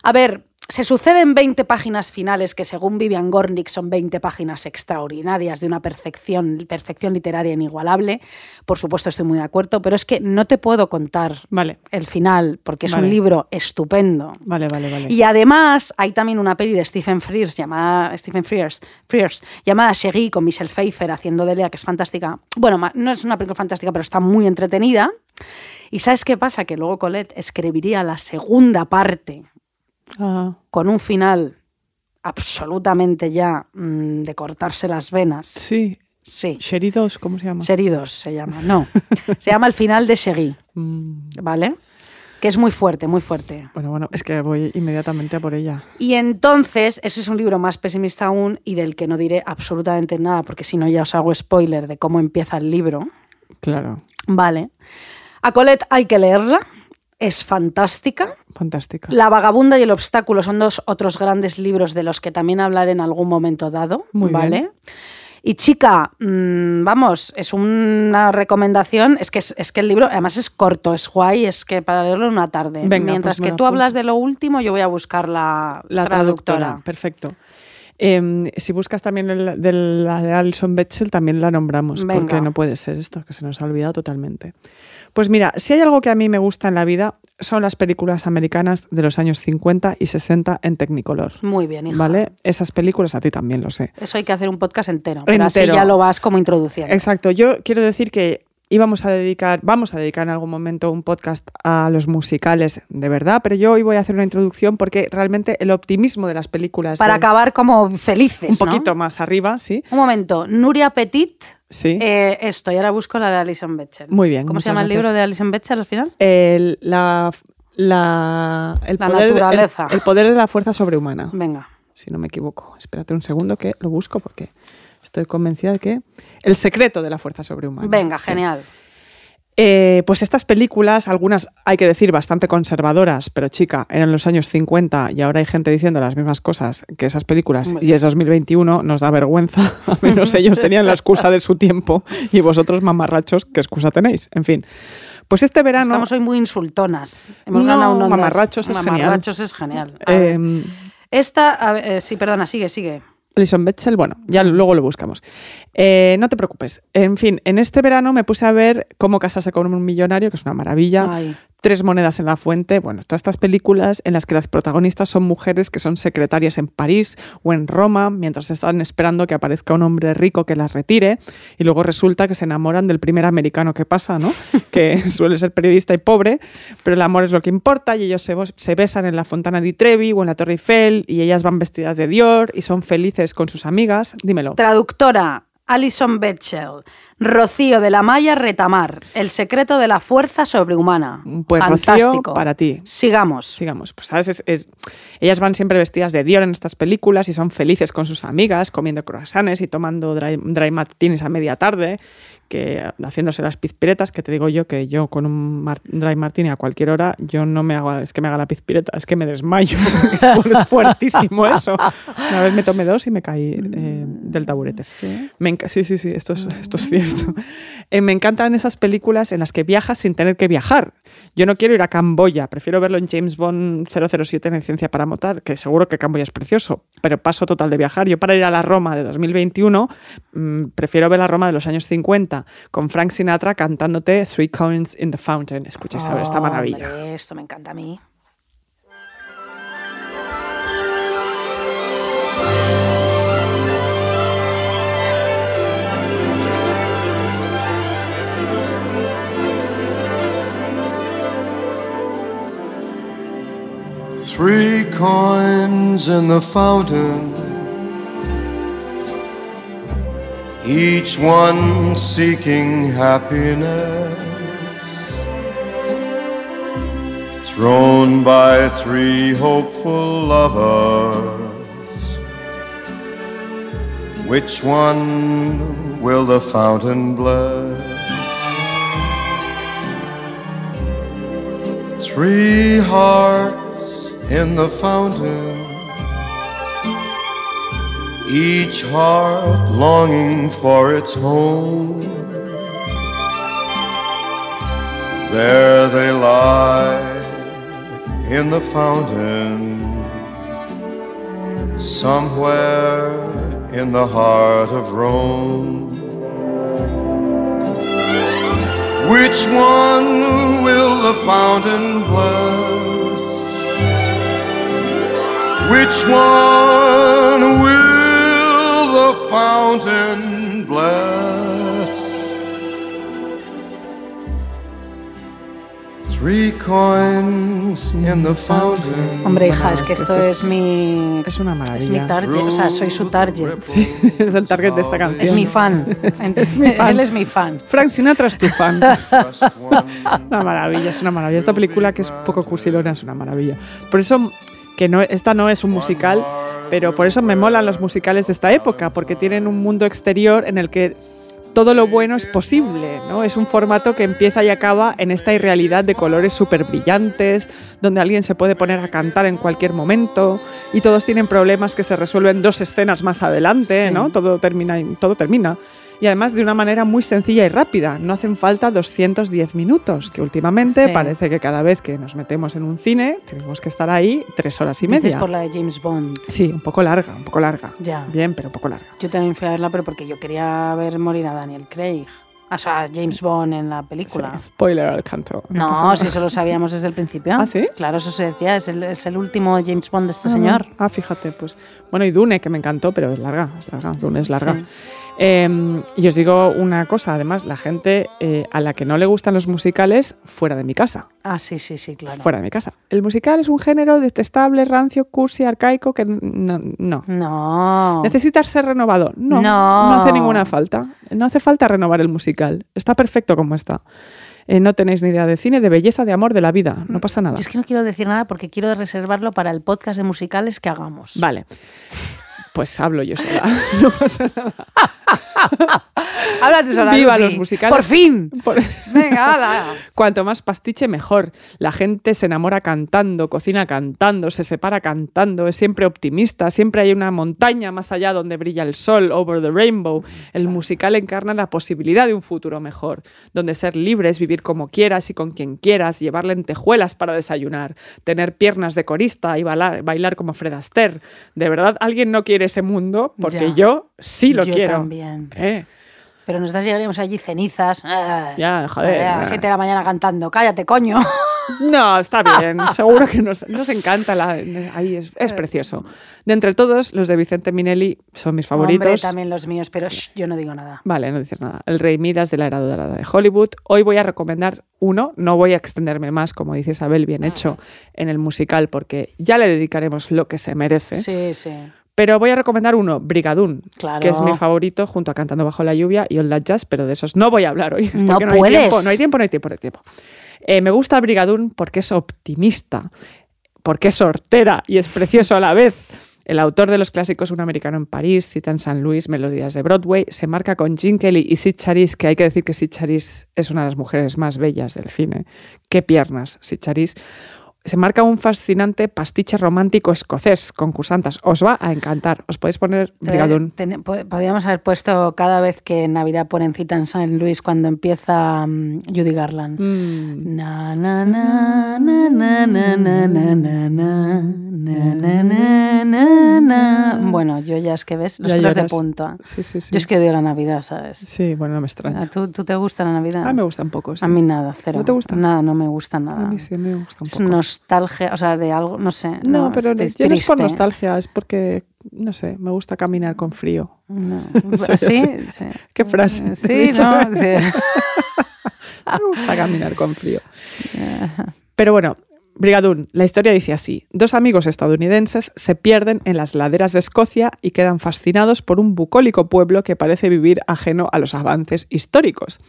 A ver, se suceden 20 páginas finales que según Vivian Gornick son 20 páginas extraordinarias de una perfección, perfección literaria inigualable. Por supuesto estoy muy de acuerdo, pero es que no te puedo contar Vale, el final porque es Vale. un libro estupendo. vale, vale, vale. Y además hay también una peli de Stephen Frears llamada Stephen Frears, Frears llamada Cherie con Michelle Pfeiffer haciendo de Lea que es fantástica. Bueno, no es una película fantástica, pero está muy entretenida. Y ¿sabes qué pasa? Que luego Colette escribiría la segunda parte Ah, con un final absolutamente ya mm, de cortarse las venas. sí. Sí. Sherry 2, ¿cómo se llama? Cherie 2 se llama. No. Se llama el final de Cherie, Mm, ¿vale? Que es muy fuerte, muy fuerte. bueno, bueno, es que voy inmediatamente a por ella. Y entonces, ese es un libro más pesimista aún y del que no diré absolutamente nada, porque si no ya os hago spoiler de cómo empieza el libro. Claro, Vale. A Colette hay que leerla, es fantástica. fantástica. La vagabunda y el obstáculo son dos otros grandes libros de los que también hablaré en algún momento dado. Muy ¿vale? bien. Y chica, mm, vamos, es una recomendación, es que, es, es que el libro además es corto, es guay, es que para leerlo en una tarde. Venga, Mientras pues me que tú hablas de lo último, yo voy a buscar la, La traductora, perfecto. Em, si buscas también el- de la de Alison Betchel, también la nombramos, Venga. porque no puede ser esto, que se nos ha olvidado totalmente. Pues mira, si hay algo que a mí me gusta en la vida, son las películas americanas de los años 50 y 60 en Technicolor. Muy bien, hija. ¿Vale? Esas películas a ti también lo sé. Eso hay que hacer un podcast entero, pero así Entero. ya lo vas como introduciendo. Exacto. Yo quiero decir que íbamos a dedicar, vamos a dedicar en algún momento un podcast a los musicales de verdad, pero yo hoy voy a hacer una introducción porque realmente el optimismo de las películas Para acabar como felices, un ¿no? poquito más arriba, sí. Un momento, Nuria Petit, Sí. eh, esto, y ahora busco la de Alison Betchel. Muy bien, ¿Cómo se llama el libro de Alison Betchel al final? El- la, la, el La poder, naturaleza. El, el poder de la fuerza sobrehumana, Venga. si no me equivoco. Espérate un segundo que lo busco porque estoy convencida de que... El secreto de la fuerza sobrehumana. Venga, sí. genial. Eh, pues estas películas, algunas hay que decir bastante conservadoras, pero chica, eran los años 50 y ahora hay gente diciendo las mismas cosas que esas películas y es 2021, nos da vergüenza. Al menos ellos tenían la excusa de su tiempo y vosotros mamarrachos, ¿qué excusa tenéis? En fin, pues este verano... Estamos hoy muy insultonas. Hemos No, ganado un mamarrachos es genial. Mamarrachos es genial. Em, Esta, a ver, eh, sí, perdona, sigue, sigue. Alison Betchel, bueno, ya luego lo buscamos. Eh, no te preocupes. En fin, en este verano me puse a ver Cómo casarse con un millonario, que es una maravilla. Ay. Tres monedas en la fuente. Bueno, todas estas películas en las que las protagonistas son mujeres que son secretarias en París o en Roma mientras están esperando que aparezca un hombre rico que las retire y luego resulta que se enamoran del primer americano que pasa, ¿no? Que suele ser periodista y pobre, pero el amor es lo que importa y ellos se, se besan en la Fontana di Trevi o en la Torre Eiffel y ellas van vestidas de Dior y son felices con sus amigas. Dímelo. Traductora, Alison Betchel. Rocío de la Maya Retamar. El secreto de la fuerza sobrehumana. Pues Rocío, Fantástico. para ti. Sigamos. Sigamos. Pues, ¿sabes? Es- es- ellas van siempre vestidas de Dior en estas películas y son felices con sus amigas, comiendo croissants y tomando dry, dry martinis a media tarde, que haciéndose las pizpiretas, que te digo yo que yo con un mar- dry martini a cualquier hora, yo no me hago, es que me haga la pizpireta, es que me desmayo. es, fuertísimo eso. Una vez me tomé dos y me caí eh, del taburete. Sí. Me sí, sí, sí, esto es, esto es cierto. Eh, me encantan esas películas en las que viajas sin tener que viajar. Yo no quiero ir a Camboya, prefiero verlo en James Bond 007 en Ciencia para Motar, que seguro que Camboya es precioso, pero paso total de viajar. Yo para ir a la Roma de 2021, mm, prefiero ver la Roma de los años 50, con Frank Sinatra cantándote Three Coins in the Fountain. Escucháis a ver esta maravilla. Hombre, esto me encanta a mí. Three coins in the fountain, each one seeking happiness. thrown by three hopeful lovers. Which one will the fountain bless? Three hearts in the fountain, each heart longing for its home. There they lie in the fountain, somewhere in the heart of Rome. Which one will the fountain bless? Which one will fountain bless? Three coins in the fountain. Hombre, hija, es que es que esto esto es es- mi. Es una Es mi maravilla. target, o sea, soy su target. es el target de esta canción. Es mi fan. es mi fan. Él es mi fan. Frank Sinatra es tu fan. Una maravilla, es una maravilla. Esta película que es poco cursilona es una maravilla. Por eso que no, esta no es un musical, pero por eso me molan los musicales de esta época, porque tienen un mundo exterior en el que todo lo bueno es posible, ¿no? Es un formato que empieza y acaba en esta irrealidad de colores súper brillantes, donde alguien se puede poner a cantar en cualquier momento y todos tienen problemas que se resuelven dos escenas más adelante, Sí. ¿no? Todo termina, todo termina. Y además de una manera muy sencilla y rápida. No hacen falta 210 minutos, que últimamente Sí. parece que cada vez que nos metemos en un cine tenemos que estar ahí tres horas y media. por la de James Bond. Sí, un poco larga, un poco larga. Ya. Bien, pero un poco larga. Yo también fui a verla, pero porque yo quería ver morir a Daniel Craig. O sea, James Bond en la película. Sí, spoiler al canto. No, si eso lo sabíamos desde el principio. ¿Ah, sí? Claro, eso se decía, es el, es el último James Bond de este Ah, señor. Ah, fíjate, pues. Bueno, y Dune, que me encantó, pero es larga, es larga. Dune es larga. Sí. Eh, y os digo una cosa, además, la gente eh, a la que no le gustan los musicales, fuera de mi casa. Ah, sí, sí, sí, claro. Fuera de mi casa. El musical es un género detestable, rancio, cursi, arcaico, que no. no. No. ¿Necesitas ser renovado? No, No. no hace ninguna falta. No hace falta renovar el musical. Está perfecto como está. Eh, no tenéis ni idea de cine, de belleza, de amor, de la vida. No pasa nada. Yo es que no quiero decir nada porque quiero reservarlo para el podcast de musicales que hagamos. Vale. Pues hablo yo sola. No pasa nada. Háblate sola. Viva Lucy. los musicales. Por fin. Por- Venga, hala. Cuanto más pastiche, mejor. La gente se enamora cantando, cocina cantando, se separa cantando, es siempre optimista, siempre hay una montaña más allá donde brilla el sol, over the rainbow. El musical encarna la posibilidad de un futuro mejor, donde ser libre es vivir como quieras y con quien quieras, llevar lentejuelas para desayunar, tener piernas de corista y bailar, bailar como Fred Astaire. ¿De verdad alguien no quiere ese mundo? Porque Ya. yo sí lo Yo quiero. también. Eh, Pero nosotras llegaríamos allí cenizas. ah, Ya, joder. A las 7 de la mañana cantando. Cállate, coño. No, está bien. Seguro que nos, nos encanta. La, ahí es, es precioso. De entre todos, los de Vicente Minelli son mis favoritos. Hombre, también los míos, pero shh, yo no digo nada. Vale, no dices nada. El Rey Midas de la Era Dorada de Hollywood. Hoy voy a recomendar uno. No voy a extenderme más, como dice Isabel, bien hecho, en el musical, porque ya le dedicaremos lo que se merece. Sí, sí. Pero voy a recomendar uno, Brigadoon, Claro. que es mi favorito, junto a Cantando Bajo la Lluvia y All That Jazz, pero de esos no voy a hablar hoy. No porque no hay puedes. tiempo, no hay tiempo, no hay tiempo, no hay tiempo. Eh, me gusta Brigadoon porque es optimista, porque es hortera y es precioso a la vez. El autor de los clásicos Un americano en París, Cita en San Luis, Melodías de Broadway, se marca con Gene Kelly y Sid Charisse, que hay que decir que Sid Charisse es una de las mujeres más bellas del cine. Qué piernas, Sid Charisse. Se marca un fascinante pastiche romántico escocés, concursantas. Os va a encantar. Os podéis poner po- Podríamos haber puesto cada vez que Navidad ponen cita en San Luis cuando empieza mm, Judy Garland. Mm. Na, na, na, na, na, na, na, na, na, na. Bueno, yo ya es que ves los pelos de punta. Sí, sí, sí. Yo es que odio la Navidad, ¿sabes? Sí, bueno, no me extraña. ¿A ¿Tú, ¿Tú te gusta la Navidad? Ah, me gusta un poco. sí. A mí nada, cero. ¿No te gusta? Nada, no me gusta nada. A mí sí me gusta un poco. Nostalgia, o sea, de algo, no sé. No, pero yo no es por nostalgia, es porque, no sé, me gusta caminar con frío. No. Sí, ¿Sí? sí. sí. ¿Qué frase? Sí, no, sí. Me gusta caminar con frío. Pero bueno, Brigadoon, la historia dice así. Dos amigos estadounidenses se pierden en las laderas de Escocia y quedan fascinados por un bucólico pueblo que parece vivir ajeno a los avances históricos.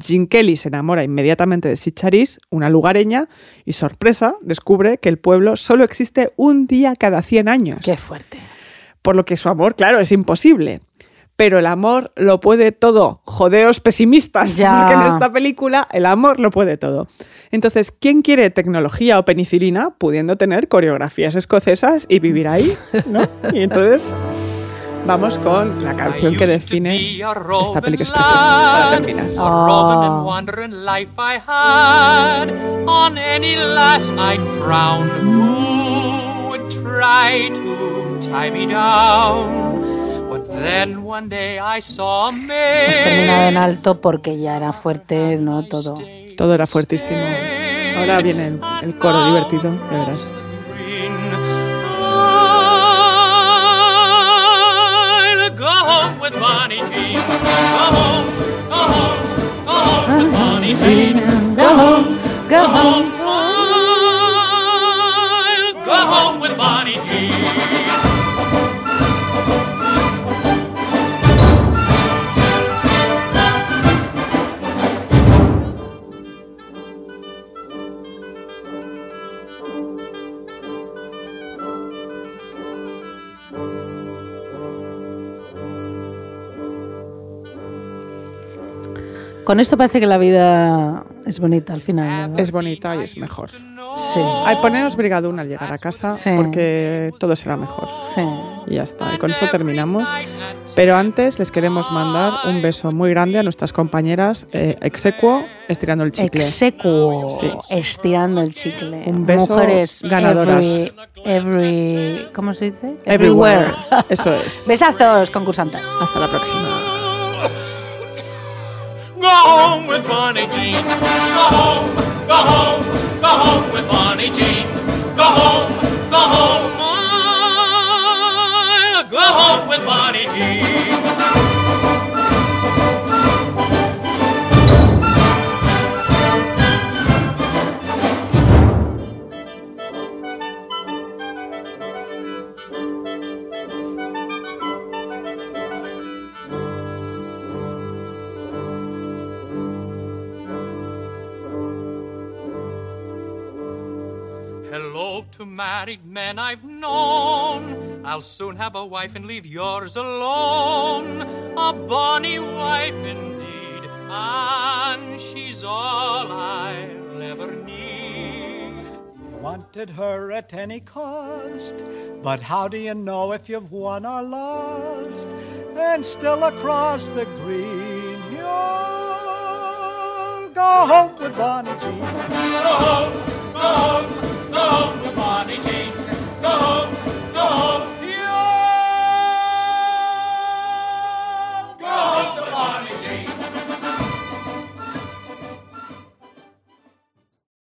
Jim Kelly se enamora inmediatamente de Sid Charisse, una lugareña, y sorpresa, descubre que el pueblo solo existe un día cada 100 años. Qué fuerte. Por lo que su amor, claro, es imposible. Pero el amor lo puede todo. Jodeos pesimistas. Ya. Porque en esta película el amor lo puede todo. Entonces, ¿quién quiere tecnología o penicilina pudiendo tener coreografías escocesas y vivir ahí? ¿no? Y entonces vamos con la canción que define esta película que es preciosa para terminar. A roving and wandering life I had. On any lass I'd frown who would try to tie me down. But then one day I saw a Hemos terminado en alto porque ya era fuerte, ¿no? Todo. Todo era fuertísimo. Ahora viene el, el coro divertido, ya verás. With Bonnie Jean. Go home, go home, go home with Bonnie Jean. Go home, go home. Con esto parece que la vida es bonita al final. Es bonita y es mejor. Sí, Ay, poneros brigadún al llegar a casa Sí. porque todo será mejor. sí. Y ya está. Y con esto terminamos. Pero antes les queremos mandar un beso muy grande a nuestras compañeras eh, Exequo, estirando el chicle. Execuo, Sí. estirando el chicle. Un beso Mujeres ganadoras. Every, every- ¿Cómo se dice? Everywhere. Eso es. Besazos, concursantes. Hasta la próxima. Go home with Bonnie Jean. Go home, go home, go home with Bonnie Jean. Go home, go home. Go home with Bonnie Jean. To married men I've known. I'll soon have a wife and leave yours alone. A bonny wife indeed, and she's all I'll ever need. Wanted her at any cost, but how do you know if you've won or lost? And still across the green, you'll go home with Bonnie Jean. Go home, go home, Go home, your body change. Go home, go home.